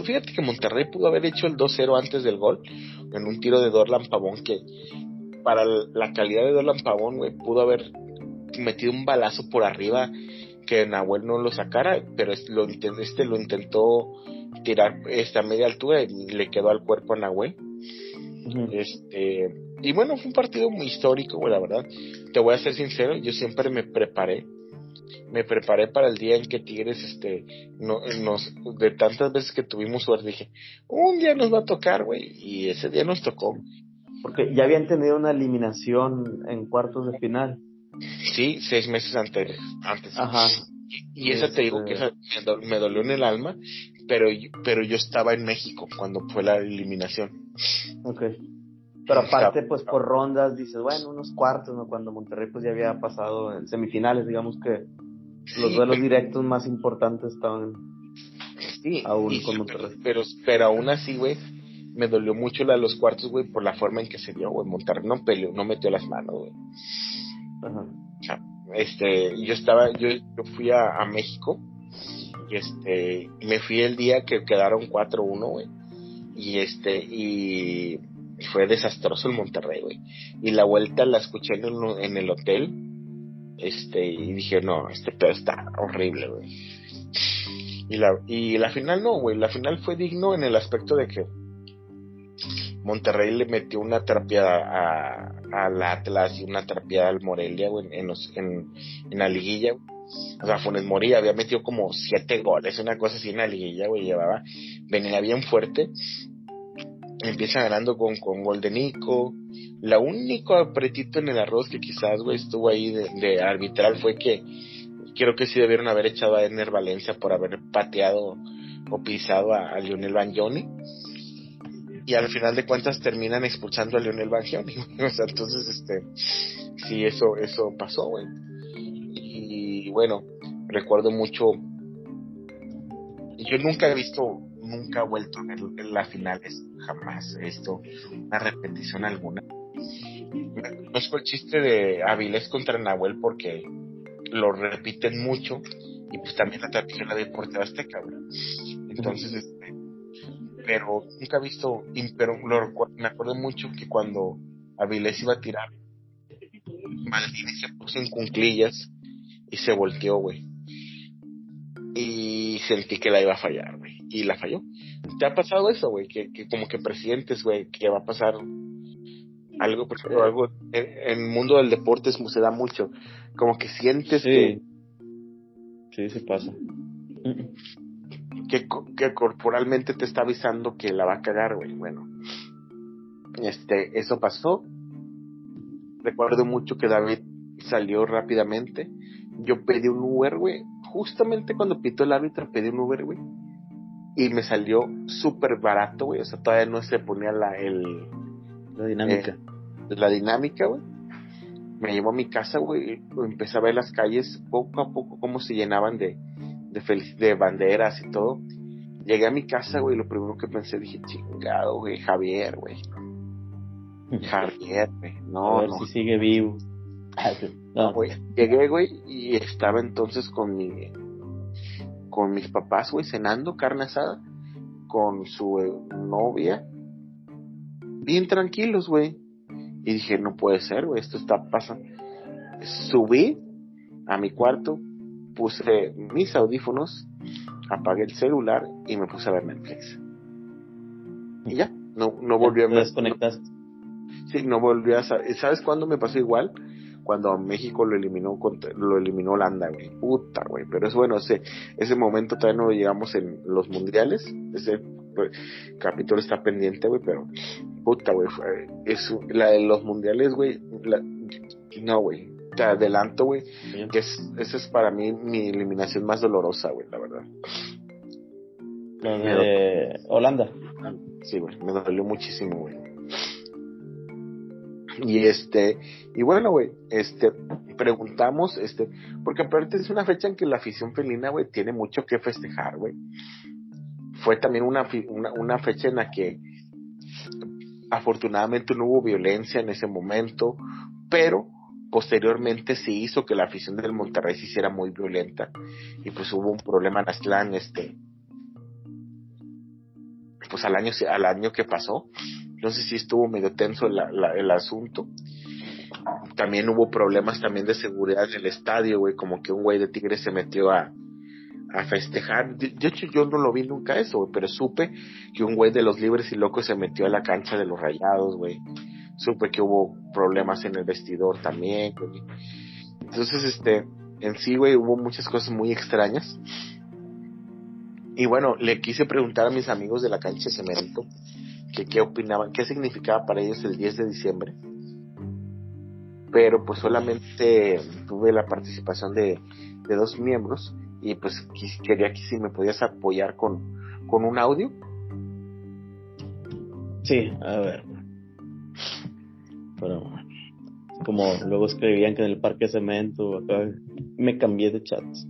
fíjate que Monterrey pudo haber hecho el 2-0 antes del gol, en un tiro de Dorlan Pavón, que para la calidad de Dorlan Pavón, güey, pudo haber metido un balazo por arriba que Nahuel no lo sacara, pero lo, este lo intentó tirar esta media altura y le quedó al cuerpo a Nahuel. Este, y bueno, fue un partido muy histórico, la verdad. Te voy a ser sincero, yo siempre me preparé. Me preparé para el día en que Tigres, este, no, nos, de tantas veces que tuvimos suerte, dije, un día nos va a tocar, güey, y ese día nos tocó. Porque ya habían tenido una eliminación en cuartos de final. Sí, seis meses antes. antes. Ajá. Y esa te digo que esa me, do- me dolió en el alma, pero, pero yo estaba en México cuando fue la eliminación. Ok. Pero aparte, pues por rondas, dices, bueno, unos cuartos, ¿no? Cuando Monterrey pues ya había pasado en semifinales, digamos que los Sí, duelos pero- directos más importantes estaban Sí, Aún y- con Monterrey. pero, pero aún así, güey, me dolió mucho la de los cuartos, güey, por la forma en que se dio, güey. Monterrey no peleó, no metió las manos, güey. Ajá. Este, yo estaba, yo, yo fui a, México y este, me fui el día que quedaron 4-1, güey. Y este, y fue desastroso el Monterrey, güey. Y la vuelta la escuché en el, en el hotel, este, y dije, no, este pedo está horrible, güey. Y la, y la final no, güey, la final fue digno en el aspecto de que Monterrey le metió una trapeada a, al Atlas y una trapeada al Morelia, en, los, en, la liguilla. O sea, Funes Mori había metido como siete goles, una cosa así en la liguilla, güey, llevaba, venía bien fuerte. Empieza ganando con, con gol de Nico. La único apretito en el arroz que quizás, güey, estuvo ahí de, arbitral fue que creo que sí debieron haber echado a Ener Valencia por haber pateado o pisado a, a Lionel Banjoni y al final de cuentas terminan expulsando a Lionel Banjoni o sea entonces este sí eso eso pasó güey y bueno recuerdo mucho yo nunca he visto nunca he vuelto a ver las finales jamás he visto una repetición alguna no es el chiste de Avilés contra Nahuel porque lo repiten mucho y pues también la transmisión la de Portero Azteca. Entonces, este, pero nunca he visto, pero lo me acuerdo mucho que cuando Avilés iba a tirar, Maldini se puso en cunclillas y se volteó, güey. Y sentí que la iba a fallar, güey. Y la falló. ¿Te ha pasado eso, güey? Que, que como que presientes, güey, que va a pasar algo, por ejemplo, algo en, en el mundo del deporte es- se da mucho. Como que sientes que, Sí. Sí, se pasa. Que, que corporalmente te está avisando que la va a cagar, güey. Bueno, este, eso pasó. Recuerdo mucho que David salió rápidamente. Yo pedí un Uber, güey. Justamente cuando pitó el árbitro pedí un Uber, güey. Y me salió súper barato, güey. O sea, todavía no se ponía la, el, La dinámica. Eh, la dinámica, güey. Me llevó a mi casa, güey. Empecé a ver las calles poco a poco cómo se llenaban de, de, banderas y todo. Llegué a mi casa, güey, y lo primero que pensé, dije, chingado, güey, Javier, güey. Javier, güey. a No, ver no. si sigue vivo. No, güey. Llegué, güey, y estaba entonces con mi, con mis papás, güey, cenando carne asada, con su eh, novia, bien tranquilos, güey. Y dije, no puede ser, güey, esto está pasando. Subí a mi cuarto, puse mis audífonos, apagué el celular y me puse a ver Netflix. Y ya, no, no volví a te desconectaste. Sí, no volvió a saber. ¿Sabes cuándo me pasó igual? Cuando México lo eliminó contra- lo eliminó Holanda, güey. Puta, güey. Pero es bueno, ese, ese momento todavía no llegamos en los mundiales. Ese pues, capítulo está pendiente, güey, pero puta, güey. Es, la de los mundiales, güey. la- no, güey. Te adelanto, güey. Que es, esa es para mí mi eliminación más dolorosa, güey, la verdad. De Holanda. Sí, güey, me dolió muchísimo, güey. Y este, y bueno, güey, este, preguntamos, este, porque aparte es una fecha en que la afición felina, güey, tiene mucho que festejar, güey. Fue también una, una, una fecha en la que afortunadamente no hubo violencia en ese momento, pero posteriormente se hizo que la afición del Monterrey se hiciera muy violenta y pues hubo un problema en Aztlán, este, pues al año, al año que pasó, no sé si estuvo medio tenso el asunto. También hubo problemas también de seguridad en el estadio, güey, como que un güey de Tigre se metió a, a festejar. De, hecho, yo no lo vi nunca eso, güey, pero supe que un güey de los libres y locos se metió a la cancha de los rayados, güey. Supe que hubo problemas en el vestidor también. Entonces, este, en sí, güey, hubo muchas cosas muy extrañas. Y bueno, le quise preguntar a mis amigos de la cancha de cemento que qué opinaban, qué significaba para ellos el 10 de diciembre. Pero pues solamente tuve la participación de, de dos miembros y pues quería que si me podías apoyar con, con un audio. Sí, a ver. Pero como luego escribían que en el parque de cemento, acá me cambié de chats.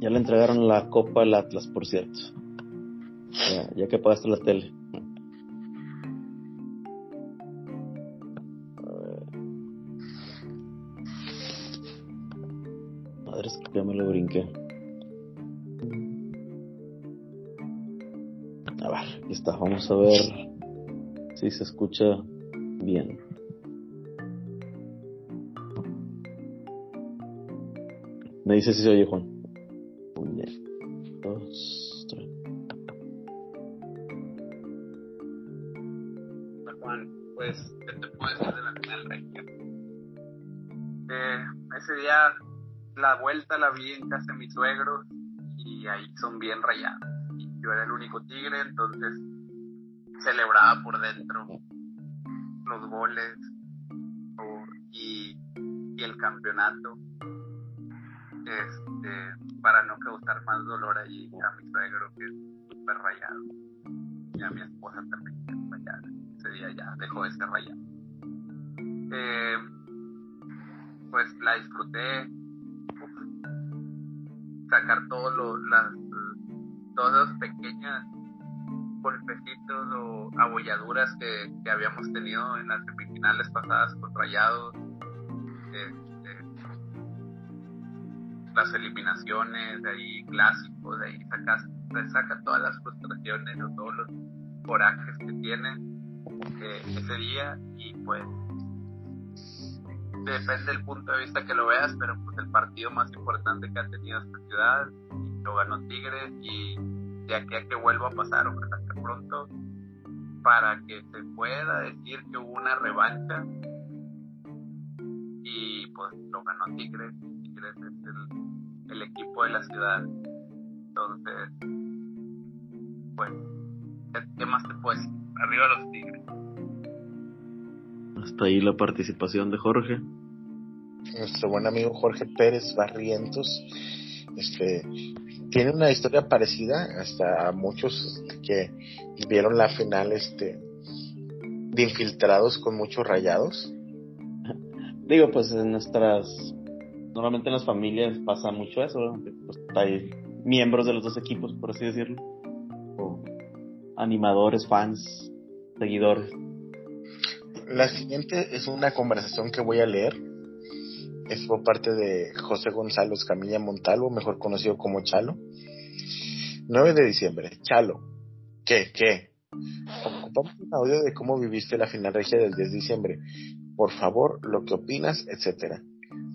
Ya le entregaron la copa al Atlas, por cierto. Ya, ya que pagaste la tele. Madre, es que ya me lo brinqué. A ver, aquí está. Vamos a ver si se escucha bien. Me dice si se oye, Juan. la vuelta la vi en casa de mis suegros y ahí son bien rayados. Y yo era el único tigre, entonces celebraba por dentro los goles y, el campeonato este, para no causar más dolor ahí a mi suegro que es súper rayado y a mi esposa también que rayada. Ese día ya dejó de ser rayado. Eh, pues la disfruté, sacar todos los, las, todas las pequeñas golpecitos o abolladuras que, que, habíamos tenido en las semifinales pasadas con Rayados, este, las eliminaciones, de ahí clásicos, de ahí sacas, saca todas las frustraciones o todos los corajes que tienen eh, ese día y pues depende del punto de vista que lo veas, pero pues el partido más importante que ha tenido esta ciudad lo ganó Tigres y de aquí a que vuelva a pasar, ojalá que pronto, para que se pueda decir que hubo una revancha y pues lo ganó Tigres, Tigres es el, equipo de la ciudad. Entonces, pues, ¿qué más te puedes Arriba los Tigres. Hasta ahí la participación de Jorge. Nuestro buen amigo Jorge Pérez Barrientos. Este tiene una historia parecida hasta a muchos que vieron la final este de infiltrados con muchos rayados. Digo, pues en nuestras normalmente en las familias pasa mucho eso, pues, hay miembros de los dos equipos, por así decirlo, o animadores, fans, seguidores. La siguiente es una conversación que voy a leer. Es por parte de José Gonzalo Camilla Montalvo, mejor conocido como Chalo. 9 de diciembre. Chalo. ¿Qué? ¿Qué? Ocupamos un audio de cómo viviste la final regia del 10 de diciembre. Por favor, lo que opinas, etcétera.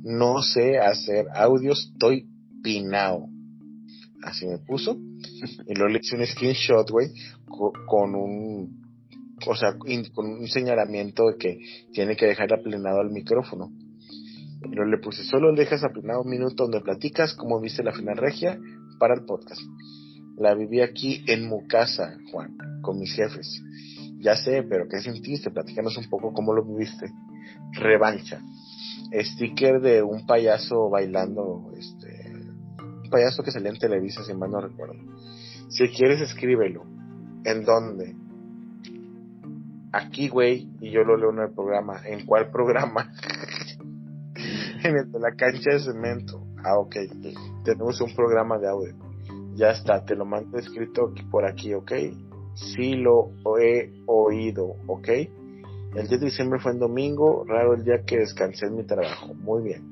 No sé hacer audios, estoy pinao. Así me puso. Y luego le hice un screenshot, güey, con un o sea, con un señalamiento de que tiene que dejar aplenado al micrófono. Pero le puse, solo dejas aplenado un minuto donde platicas cómo viste la final regia para el podcast. La viví aquí en mu casa, Juan, con mis jefes. Ya sé, pero ¿qué sentiste? Platícanos un poco cómo lo viviste. Revancha. sticker de un payaso bailando, este, un payaso que salía en Televisa, si mal no recuerdo. Si quieres, escríbelo. ¿En dónde? Aquí, güey, y yo lo leo en el programa. ¿En cuál programa? en el de la cancha de cemento. Ah, ok. Tenemos un programa de audio. Ya está, te lo mando escrito por aquí, ok. Sí lo he oído, ok. El 10 de diciembre fue en domingo, raro el día que descansé en mi trabajo. Muy bien.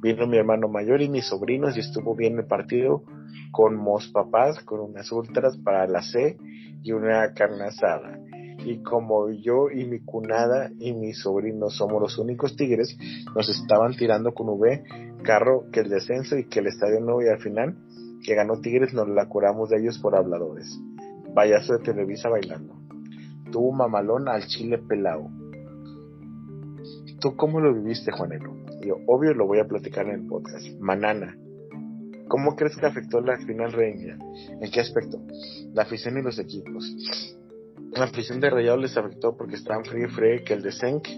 Vino mi hermano mayor y mis sobrinos y estuvo bien el partido con mos papás, con unas ultras para la C y una carne asada. Y como yo y mi cunada y mis sobrinos somos los únicos tigres, nos estaban tirando con V, carro, que el descenso y que el estadio nuevo y al final, que ganó Tigres, nos la curamos de ellos por habladores. Payaso de Televisa bailando tuvo mamalón al chile pelado. ¿Tú cómo lo viviste, Juanelo? Yo, obvio lo voy a platicar en el podcast. Manana. ¿Cómo crees que afectó la final reina? ¿En qué aspecto? La afición y los equipos. La afición de Rayados les afectó porque estaban y frío que el descenso,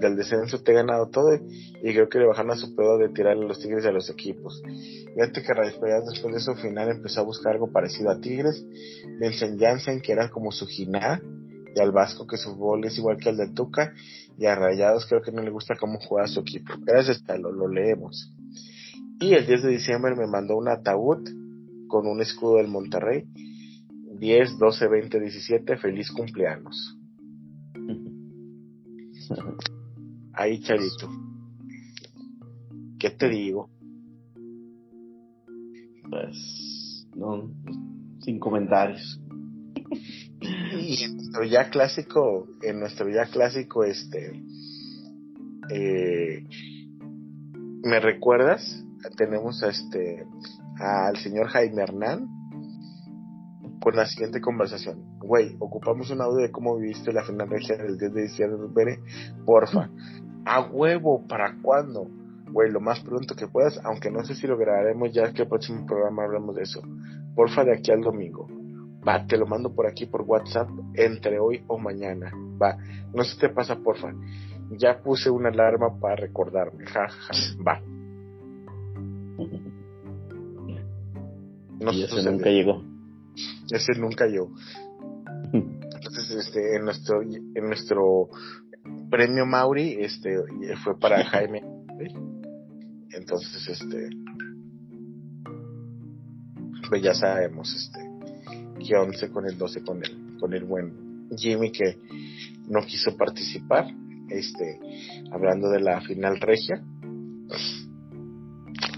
del descenso te ha ganado todo y creo que le bajaron a su pedo de tirarle a los Tigres a los equipos. Fíjate que Rayados después de su final empezó a buscar algo parecido a Tigres. Vincent Janssen, que era como su giná, y al Vasco que su fútbol es igual que el de Tuca y a Rayados creo que no le gusta cómo juega su equipo. Gracias, lo, lo leemos. Y el 10 de diciembre me mandó un ataúd con un escudo del Monterrey. 10, 12, 20, 17, feliz cumpleaños. Ahí, Charito. ¿Qué te digo? Pues, no, sin comentarios. Y en nuestro ya clásico, en nuestro ya clásico, este, eh, ¿me recuerdas? Tenemos a este, al señor Jaime Hernán con la siguiente conversación. Güey, ocupamos un audio de cómo viviste la final regia del 10 de diciembre, porfa. A huevo, ¿para cuándo? Güey, lo más pronto que puedas, aunque no sé si lo grabaremos ya que el próximo programa hablamos de eso. Porfa, de aquí al domingo. Va, te lo mando por aquí por WhatsApp entre hoy o mañana. Va, no se te pasa, porfa. Ya puse una alarma para recordarme. Ja, ja, va. No y ese nunca llegó. Ese nunca llegó. Entonces, este, en nuestro, en nuestro premio Mauri, este, fue para Jaime. Entonces, este, pues ya sabemos, este, que 11 con el 12 con el, con el buen Jimmy que no quiso participar, este, hablando de la final regia.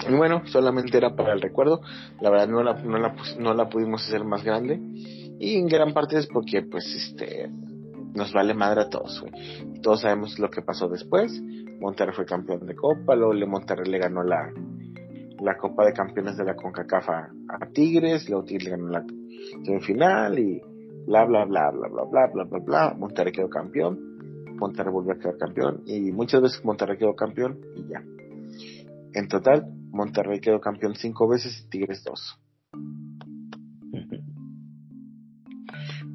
Y bueno, solamente era para el recuerdo, la verdad no la, no la, no la pudimos hacer más grande y en gran parte es porque pues este nos vale madre a todos, Todos sabemos lo que pasó después. Monterrey fue campeón de Copa, luego le Monterrey le ganó la, la Copa de Campeones de la CONCACAF a, a Tigres, luego Tigres le ganó la final y bla, bla, bla, bla, bla, bla, bla, bla, bla. Monterrey quedó campeón. Monterrey volvió a quedar campeón. Y muchas veces Monterrey quedó campeón y ya. En total, Monterrey quedó campeón cinco veces y Tigres dos.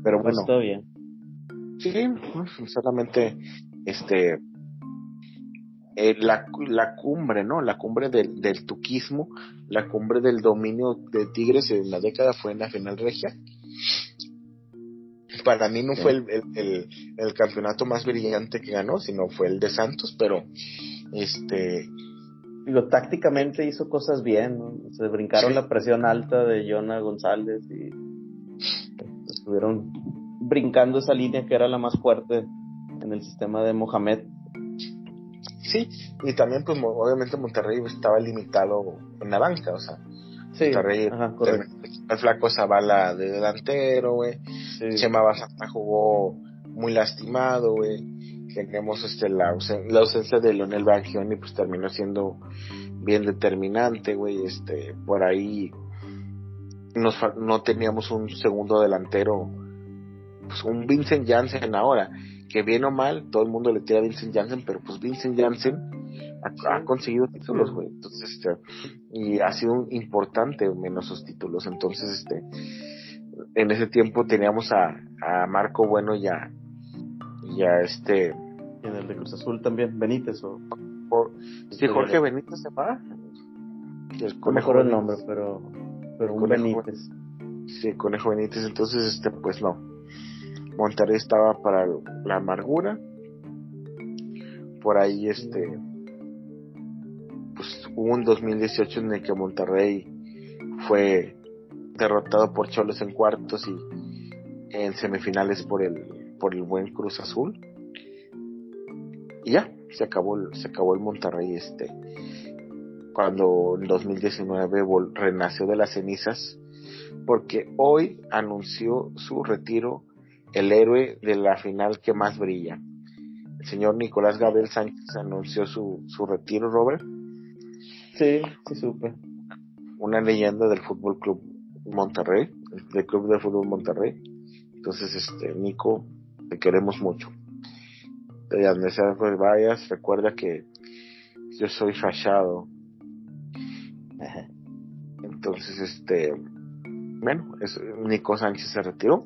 Pero bueno. Está bien. Sí, solamente este eh, la, la, cumbre, ¿no? La cumbre del, del, tuquismo, la cumbre del dominio de Tigres en la década fue en la final regia. Para mí no fue el, el, el, campeonato más brillante que ganó, sino fue el de Santos, pero este... Lo tácticamente hizo cosas bien, ¿no? Se brincaron la presión alta de Jonah González y estuvieron brincando esa línea que era la más fuerte en el sistema de Mohamed. Sí, y también pues obviamente Monterrey estaba limitado en la banca, o sea, sí, Monterrey, el flaco Zavala de delantero, güey, Chema Basanta jugó muy lastimado, güey, tenemos este la, ausencia de Leonel Bangioni pues terminó siendo bien determinante, güey, este, por ahí nos, no teníamos un segundo delantero, pues un Vincent Janssen ahora, que bien o mal, todo el mundo le tira a Vincent Janssen, pero pues Vincent Janssen ha, conseguido títulos, güey. Entonces, este, y ha sido importante menos sus títulos. Entonces, este, en ese tiempo teníamos a, a Marco Bueno y a, y en el de Cruz Azul también, Benítez o. Sí, Jorge Benítez se va. El conejo el nombre, pero, pero un Conejo Benítez. Sí, Conejo Benítez, entonces, este, pues no. Monterrey estaba para la amargura. Por ahí, este, pues hubo un 2018 en el que Monterrey fue derrotado por Cholos en cuartos y en semifinales por el, por el buen Cruz Azul. Y ya, se acabó, el- se acabó el Monterrey, este, cuando en 2019 vol- renació de las cenizas porque hoy anunció su retiro el héroe de la final que más brilla. El señor Nicolás Gabriel Sánchez anunció su, su retiro, Robert, Sí, sí supe. una leyenda del Fútbol Club Monterrey, del Club de Fútbol Monterrey. Entonces, este, Nico, te queremos mucho. De donde sea que vayas, recuerda que yo soy fachado. Entonces, este, bueno, es, Nico Sánchez se retiró.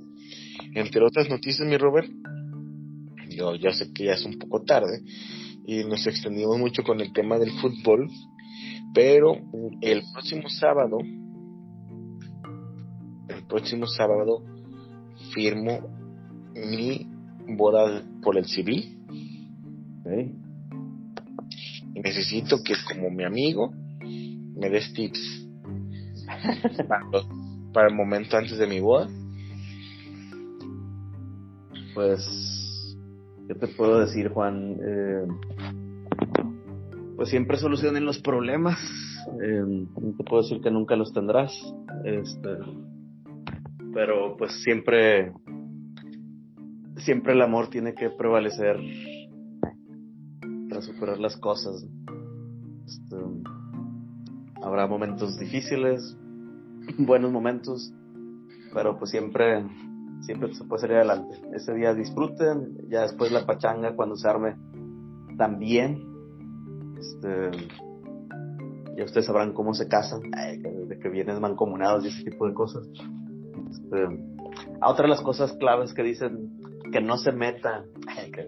Entre otras noticias, mi Robert, yo ya sé que ya es un poco tarde y nos extendimos mucho con el tema del fútbol, pero el próximo sábado, el próximo sábado firmo mi boda por el civil Necesito que como mi amigo me des tips para, para el momento antes de mi boda. Pues, ¿qué te puedo decir, Juan? Eh, pues siempre solucionen los problemas. Eh, no te puedo decir que nunca los tendrás. Este, pero pues siempre, siempre el amor tiene que prevalecer superar las cosas. Este, habrá momentos difíciles, buenos momentos, pero pues siempre siempre se puede salir adelante. Ese día disfruten, ya después la pachanga cuando se arme también. Este, ya ustedes sabrán cómo se casan, de que vienen mancomunados y ese tipo de cosas. Este, otra de las cosas claves que dicen que no se que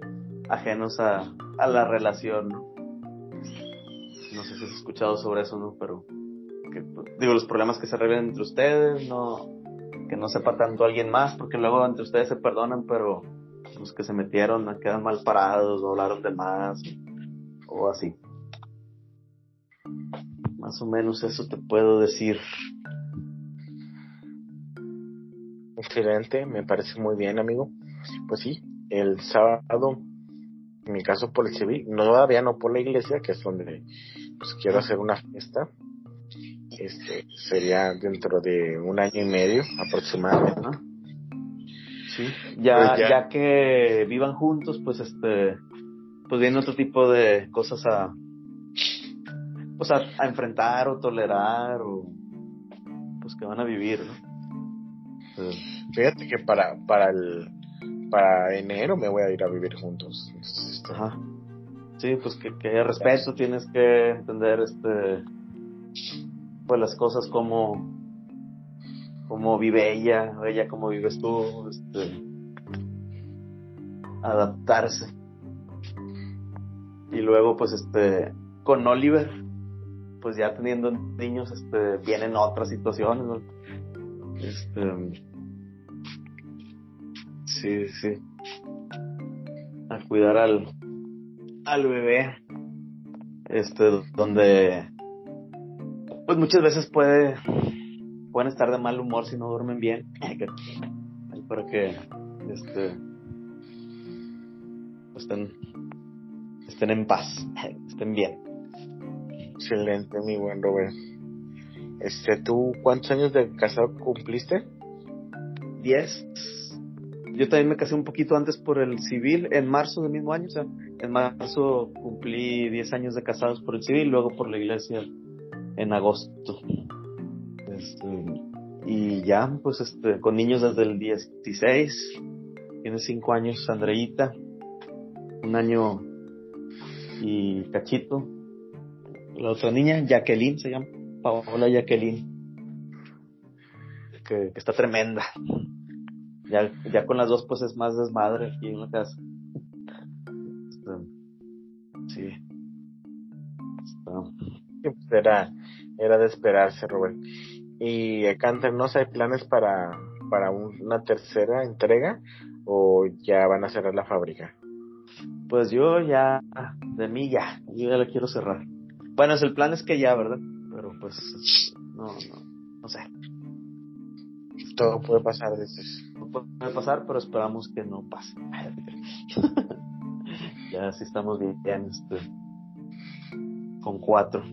ajenos a, a la relación. ¿no? Sé si has escuchado sobre eso, ¿no? Pero que, pues, digo, los problemas que se arreglen entre ustedes, no, que no sepa tanto alguien más, porque luego entre ustedes se perdonan, pero los que se metieron quedan mal parados o hablaron de más o así. Más o menos eso te puedo decir. Excelente, me parece muy bien, amigo. Pues sí, el sábado, en mi caso por el civil, no todavía no por la iglesia, que es donde pues, quiero hacer una fiesta. Este sería dentro de un año y medio aproximadamente. Ajá. Sí, ya, Pues ya. ya. que vivan juntos, pues este, pues viene otro tipo de cosas a, pues a, a enfrentar o tolerar o, pues que van a vivir, ¿no? Eh, Fíjate que para para el para enero me voy a ir a vivir juntos. Entonces, Ajá. Sí, pues que, que respeto, tienes que entender este pues las cosas como como vive ella, ella como vives tú, este adaptarse. Y luego pues este con Oliver, pues ya teniendo niños, este vienen otras situaciones, ¿no? Este sí, sí. A cuidar al al bebé este donde pues muchas veces puede pueden estar de mal humor si no duermen bien Ay, para que este pues, estén estén en paz estén bien excelente, mi buen Robert. Este, ¿tú cuántos años de casado cumpliste? 10 yo también me casé un poquito antes por el civil en marzo del mismo año o sea en marzo cumplí 10 años de casados por el civil luego por la iglesia en agosto. Este, y ya pues este con niños desde el 16 tiene 5 años Andreita un año y cachito. La otra niña Jacqueline se llama Paola Jacqueline que, que está tremenda ya, ya con las dos pues es más desmadre aquí en la casa Este, sí pues era, era de esperarse, Robert. Y acá nos hay planes para, para una tercera entrega o ya van a cerrar la fábrica. Pues yo ya, de mí ya, yo ya la quiero cerrar. Bueno, el plan es que ya, ¿verdad? Pero pues, no, no, no sé. Todo puede pasar desde Puede pasar, pero esperamos que no pase. ya sí estamos bien, este, con cuatro.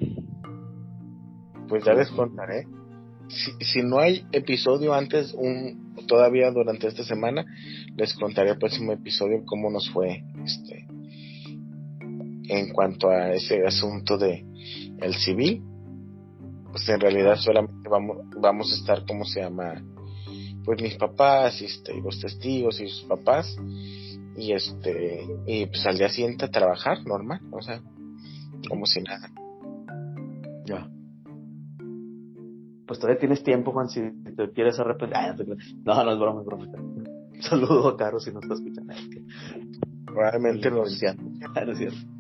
Pues ya les contaré. Si, si no hay episodio antes, un todavía durante esta semana, les contaré el próximo episodio cómo nos fue este en cuanto a ese asunto de el civil pues en realidad solamente vamos vamos a estar como se llama pues mis papás y este y los testigos y sus papás y este y pues al día siguiente a trabajar normal o sea como si nada. Ya. Pues todavía tienes tiempo Juan si te quieres arrepentir. No no es broma es broma. Saludo a Caro si no está escuchando. Probablemente lo ah, no es cierto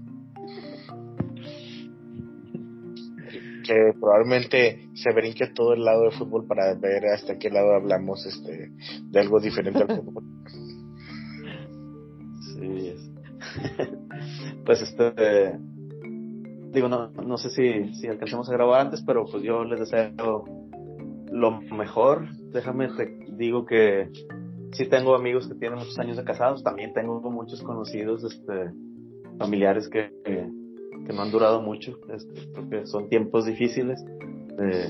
que probablemente se brinque todo el lado de fútbol para ver hasta qué lado hablamos este de algo diferente al fútbol. Sí, pues este digo no no sé si si alcancemos a grabar antes, pero pues yo les deseo lo mejor. Déjame te digo que sí tengo amigos que tienen muchos años de casados, también tengo muchos conocidos este familiares que que no han durado mucho, este, porque son tiempos difíciles de,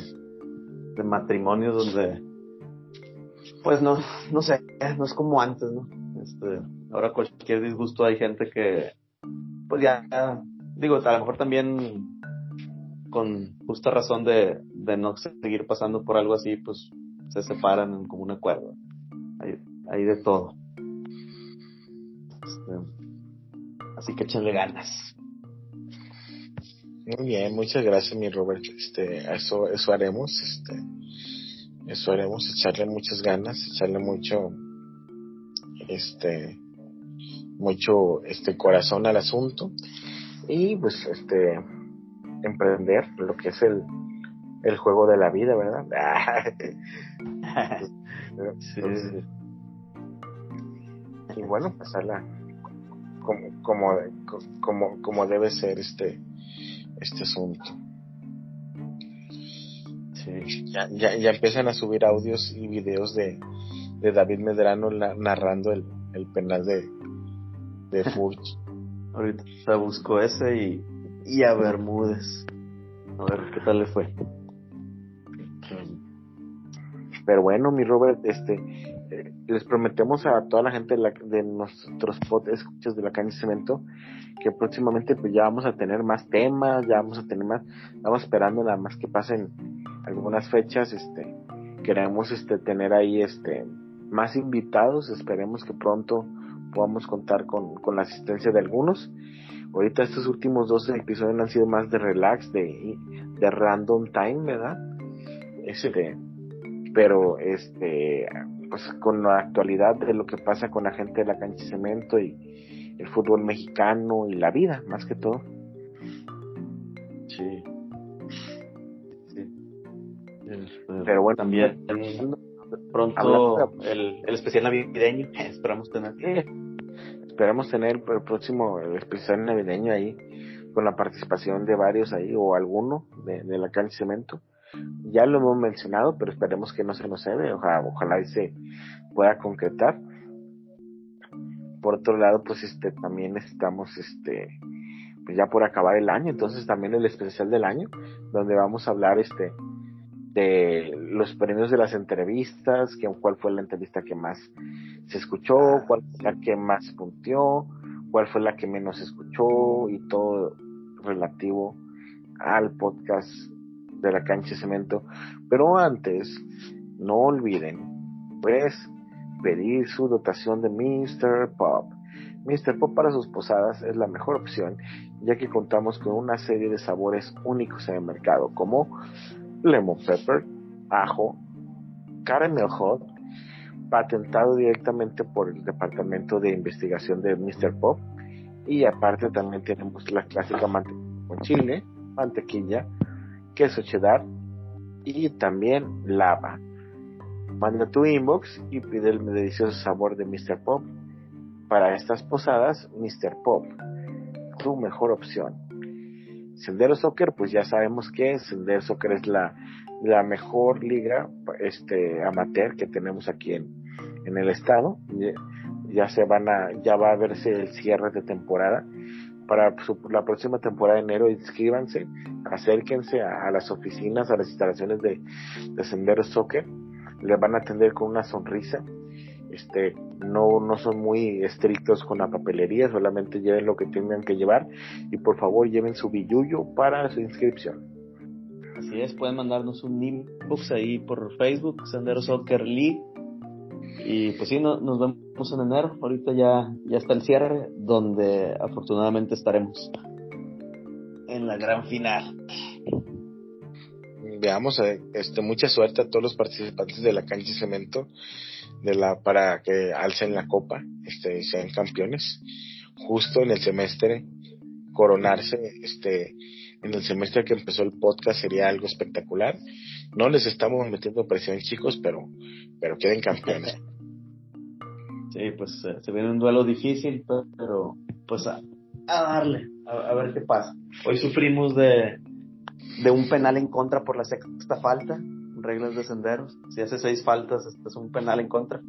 de matrimonios donde, pues no, no sé, no es como antes, ¿no? Este, ahora cualquier disgusto hay gente que, pues ya, digo, a lo mejor también con justa razón de, de no seguir pasando por algo así, pues se separan en común acuerdo. Hay, hay de todo. Este, así que échenle ganas. Muy bien, muchas gracias, mi Robert. Este, eso, eso haremos, este, eso haremos, echarle muchas ganas, echarle mucho, este, mucho, este, corazón al asunto y, pues, este, emprender lo que es el, el juego de la vida, ¿verdad? y bueno, pasarla como, como, como, como debe ser, este, este asunto. Sí. Ya, ya, ya empiezan a subir audios y videos de, de David Medrano narrando el, el penal de, de Furch. Ahorita busco ese y, y a Bermúdez. A ver qué tal le fue. Pero bueno, mi Robert, este, les prometemos a toda la gente de, la, de nuestros podcasts escuchas de la caña cemento que próximamente pues ya vamos a tener más temas, ya vamos a tener más, estamos esperando nada más que pasen algunas fechas, este, queremos este tener ahí este más invitados, esperemos que pronto podamos contar con, la asistencia de algunos. Ahorita estos últimos dos episodios han sido más de relax, de, de random time, ¿verdad? Este, pero este, pues con la actualidad de lo que pasa con la gente de la cancha de cemento y, el fútbol mexicano y la vida, más que todo. Sí. sí. Pero bueno, también pronto el, el, especial navideño, esperamos tener. esperamos tener el próximo el especial navideño ahí con la participación de varios ahí o alguno de, de la calle cemento. Ya lo hemos mencionado, pero esperemos que no se nos cede, ojalá, ojalá y se pueda concretar. Por otro lado, pues este también estamos este pues ya por acabar el año, entonces también el especial del año, donde vamos a hablar este de los premios de las entrevistas, que, cuál fue la entrevista que más se escuchó, cuál fue la que más puntió, cuál fue la que menos se escuchó y todo relativo al podcast de la cancha de cemento. Pero antes, no olviden, pues pedir su dotación de Mr. Pop. Mr. Pop para sus posadas es la mejor opción, ya que contamos con una serie de sabores únicos en el mercado, como lemon pepper, ajo, caramel hot, patentado directamente por el Departamento de Investigación de Mr. Pop, y aparte también tenemos la clásica mantequilla con chile, mantequilla, queso cheddar y también lava. Manda tu inbox y pide el delicioso sabor de Mr. Pop. Para estas posadas, Mr. Pop, tu mejor opción. Sendero Soccer, pues ya sabemos que Sendero Soccer es la, la mejor liga este amateur que tenemos aquí en, en el estado. Ya se van a, ya va a verse el cierre de temporada. Para la próxima temporada de enero, inscríbanse, acérquense a, las oficinas, a las instalaciones de, de Sendero Soccer. Le van a atender con una sonrisa. Este, no, no son muy estrictos con la papelería, solamente lleven lo que tengan que llevar y por favor lleven su billuyo para su inscripción. Así es, pueden mandarnos un inbox ahí por Facebook, Sendero Soccer League. Y pues sí, no, nos vemos en enero. Ahorita ya, ya está el cierre, donde afortunadamente estaremos en la gran final. Veamos, eh, este, mucha suerte a todos los participantes de la cancha de cemento de la, para que alcen la copa este, y sean campeones. Justo en el semestre, coronarse este, en el semestre que empezó el podcast sería algo espectacular. No les estamos metiendo presión, chicos, pero, pero queden campeones. Sí, pues eh, se viene un duelo difícil, pero pues a, darle, a, ver qué pasa. Hoy sufrimos de, de un penal en contra por la sexta falta, reglas de senderos. Si hace seis faltas, este es un penal en contra.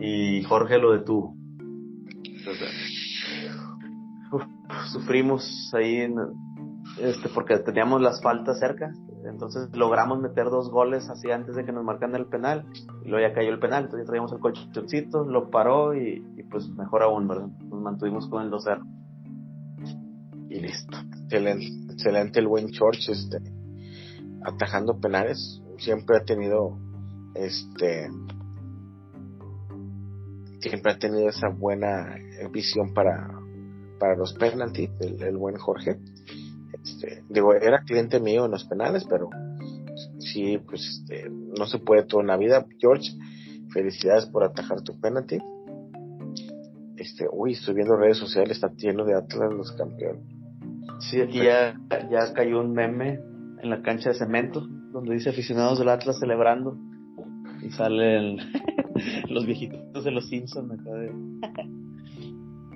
Y Jorge lo detuvo. sufrimos ahí este, porque teníamos las faltas cerca. Entonces logramos meter dos goles así antes de que nos marcan el penal. Y luego ya cayó el penal. Entonces traíamos el colchoncito, lo paró y, pues mejor aún, ¿verdad? Nos mantuvimos con el 2-0. Y listo. Excelente, excelente el buen George, este, atajando penales. Siempre ha tenido, este, siempre ha tenido esa buena visión para, para los penaltis, el buen Jorge este, digo, era cliente mío en los penales, pero sí, pues este, no se puede toda una vida. George, felicidades por atajar tu penalti. Este, uy, estoy viendo redes sociales, está lleno de Atlas los campeones. Sí, aquí ya, ya cayó un meme en la cancha de cemento, donde dice aficionados del Atlas celebrando. Y salen los viejitos de los Simpsons acá de...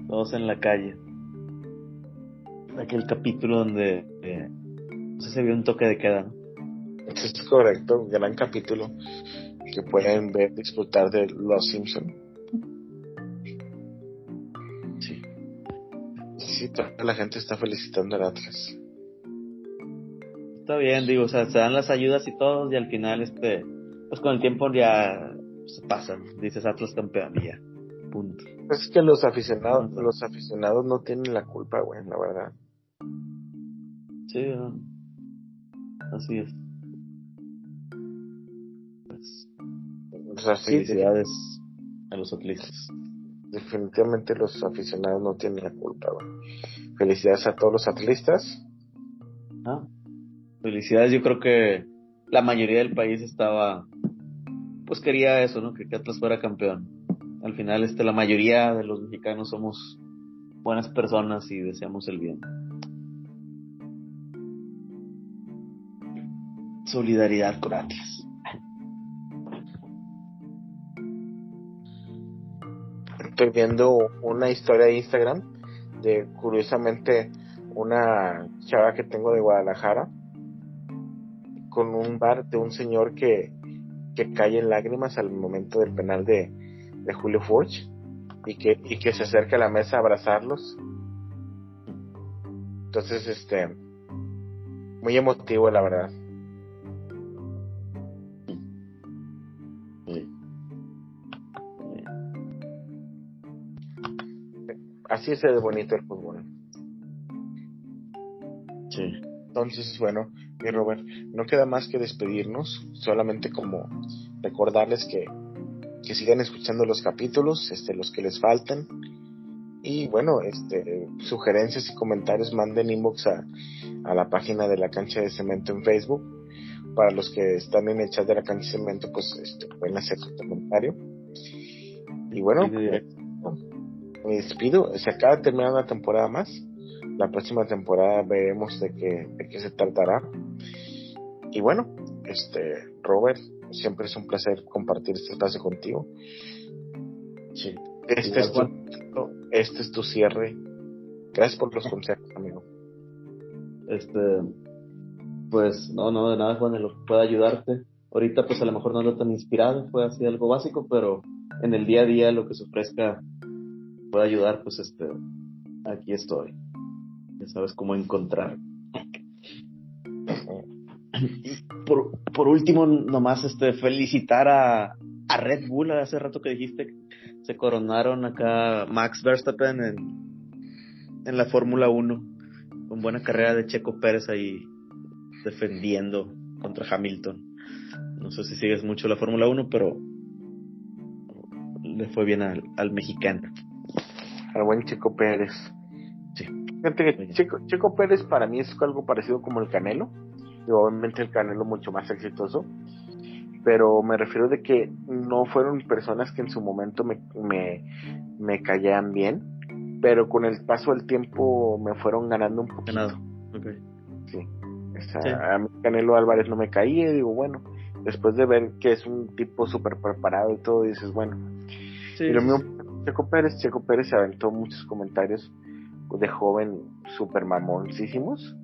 Todos en la calle aquel capítulo donde eh, no sé si vio un toque de queda. Es correcto, gran capítulo que pueden ver, disfrutar de Los Simpson. Sí. Sí, toda la gente está felicitando al Atlas. Está bien, digo, o sea, se dan las ayudas y todo, y al final, este, pues con el tiempo ya se pasan. Dices Atlas campeón y ya. Punto. Es que los aficionados, los aficionados no tienen la culpa, güey, la verdad. Sí, así es. Pues, felicidades a los atletas. Definitivamente los aficionados no tienen la culpa. Felicidades a todos los atletas. Ah, felicidades, yo creo que la mayoría del país estaba, pues quería eso, ¿no? Que Atlas fuera campeón. Al final, este, la mayoría de los mexicanos somos buenas personas y deseamos el bien. Solidaridad con Atlas. Estoy viendo una historia de Instagram de curiosamente una chava que tengo de Guadalajara con un bar de un señor que, que cae en lágrimas al momento del penal de, de Julio Forge y que, y que se acerca a la mesa a abrazarlos. Entonces, este, muy emotivo la verdad. Así es de bonito el fútbol. Sí. Entonces, bueno, mi Robert, no queda más que despedirnos, solamente como recordarles que, que sigan escuchando los capítulos, este, los que les faltan. Y bueno, este, sugerencias y comentarios manden inbox a, a la página de la cancha de cemento en Facebook. Para los que están en el chat de la cancha de cemento, pues este, pueden hacer su comentario. Y bueno, me despido. Se acaba de terminar una temporada más. La próxima temporada veremos de qué, de qué se tratará. y bueno, este, Robert, siempre es un placer compartir este espacio contigo. Sí. Este es, tu, este es tu cierre. Gracias por los consejos, amigo. Este, pues no, no, de nada, Juan, de lo que pueda ayudarte. Ahorita, pues a lo mejor no ando tan inspirado, fue así algo básico, pero en el día a día lo que se ofrezca pueda ayudar, pues este, aquí estoy. Ya sabes cómo encontrar. Por, por último, nomás este, felicitar a, a Red Bull, hace rato que dijiste, se coronaron acá Max Verstappen en, en la Fórmula 1, con buena carrera de Checo Pérez ahí defendiendo contra Hamilton. No sé si sigues mucho la Fórmula 1, pero le fue bien al, al mexicano. Al buen Checo Pérez. Sí. Fíjate que Checo, Checo Pérez para mí es algo parecido como el Canelo. Y obviamente el Canelo mucho más exitoso. Pero me refiero de que no fueron personas que en su momento me, me, me caían bien. Pero con el paso del tiempo me fueron ganando un poquito. Ganado. Okay. Sí. A mí Canelo Álvarez no me caía y digo, bueno, después de ver que es un tipo súper preparado y todo, dices, bueno. Sí, y lo sí, mismo Checo Pérez, Checo Pérez se aventó muchos comentarios de joven súper mamoncísimos,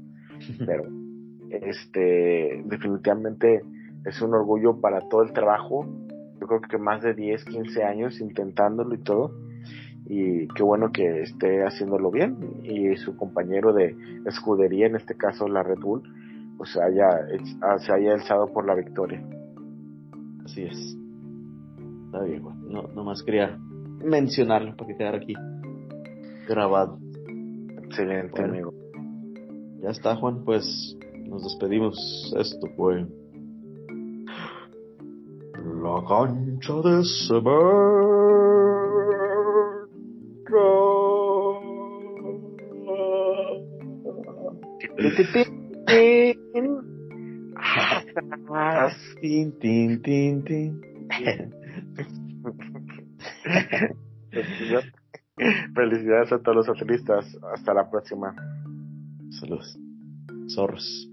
pero este definitivamente es un orgullo para todo el trabajo. Yo creo que más de 10, 15 años intentándolo y todo. Y qué bueno que esté haciéndolo bien. Y su compañero de escudería, en este caso la Red Bull, pues haya, se haya alzado por la victoria. Así es. Está bien, bueno. No, nomás quería mencionarlo para que quedara aquí grabado. Excelente, Bueno. amigo. Ya está, Juan, pues nos despedimos. Esto fue la cancha de Ah, Tin, tin, tin, tin. Felicidades a todos los atletas. Hasta la próxima. Saludos. Zorros.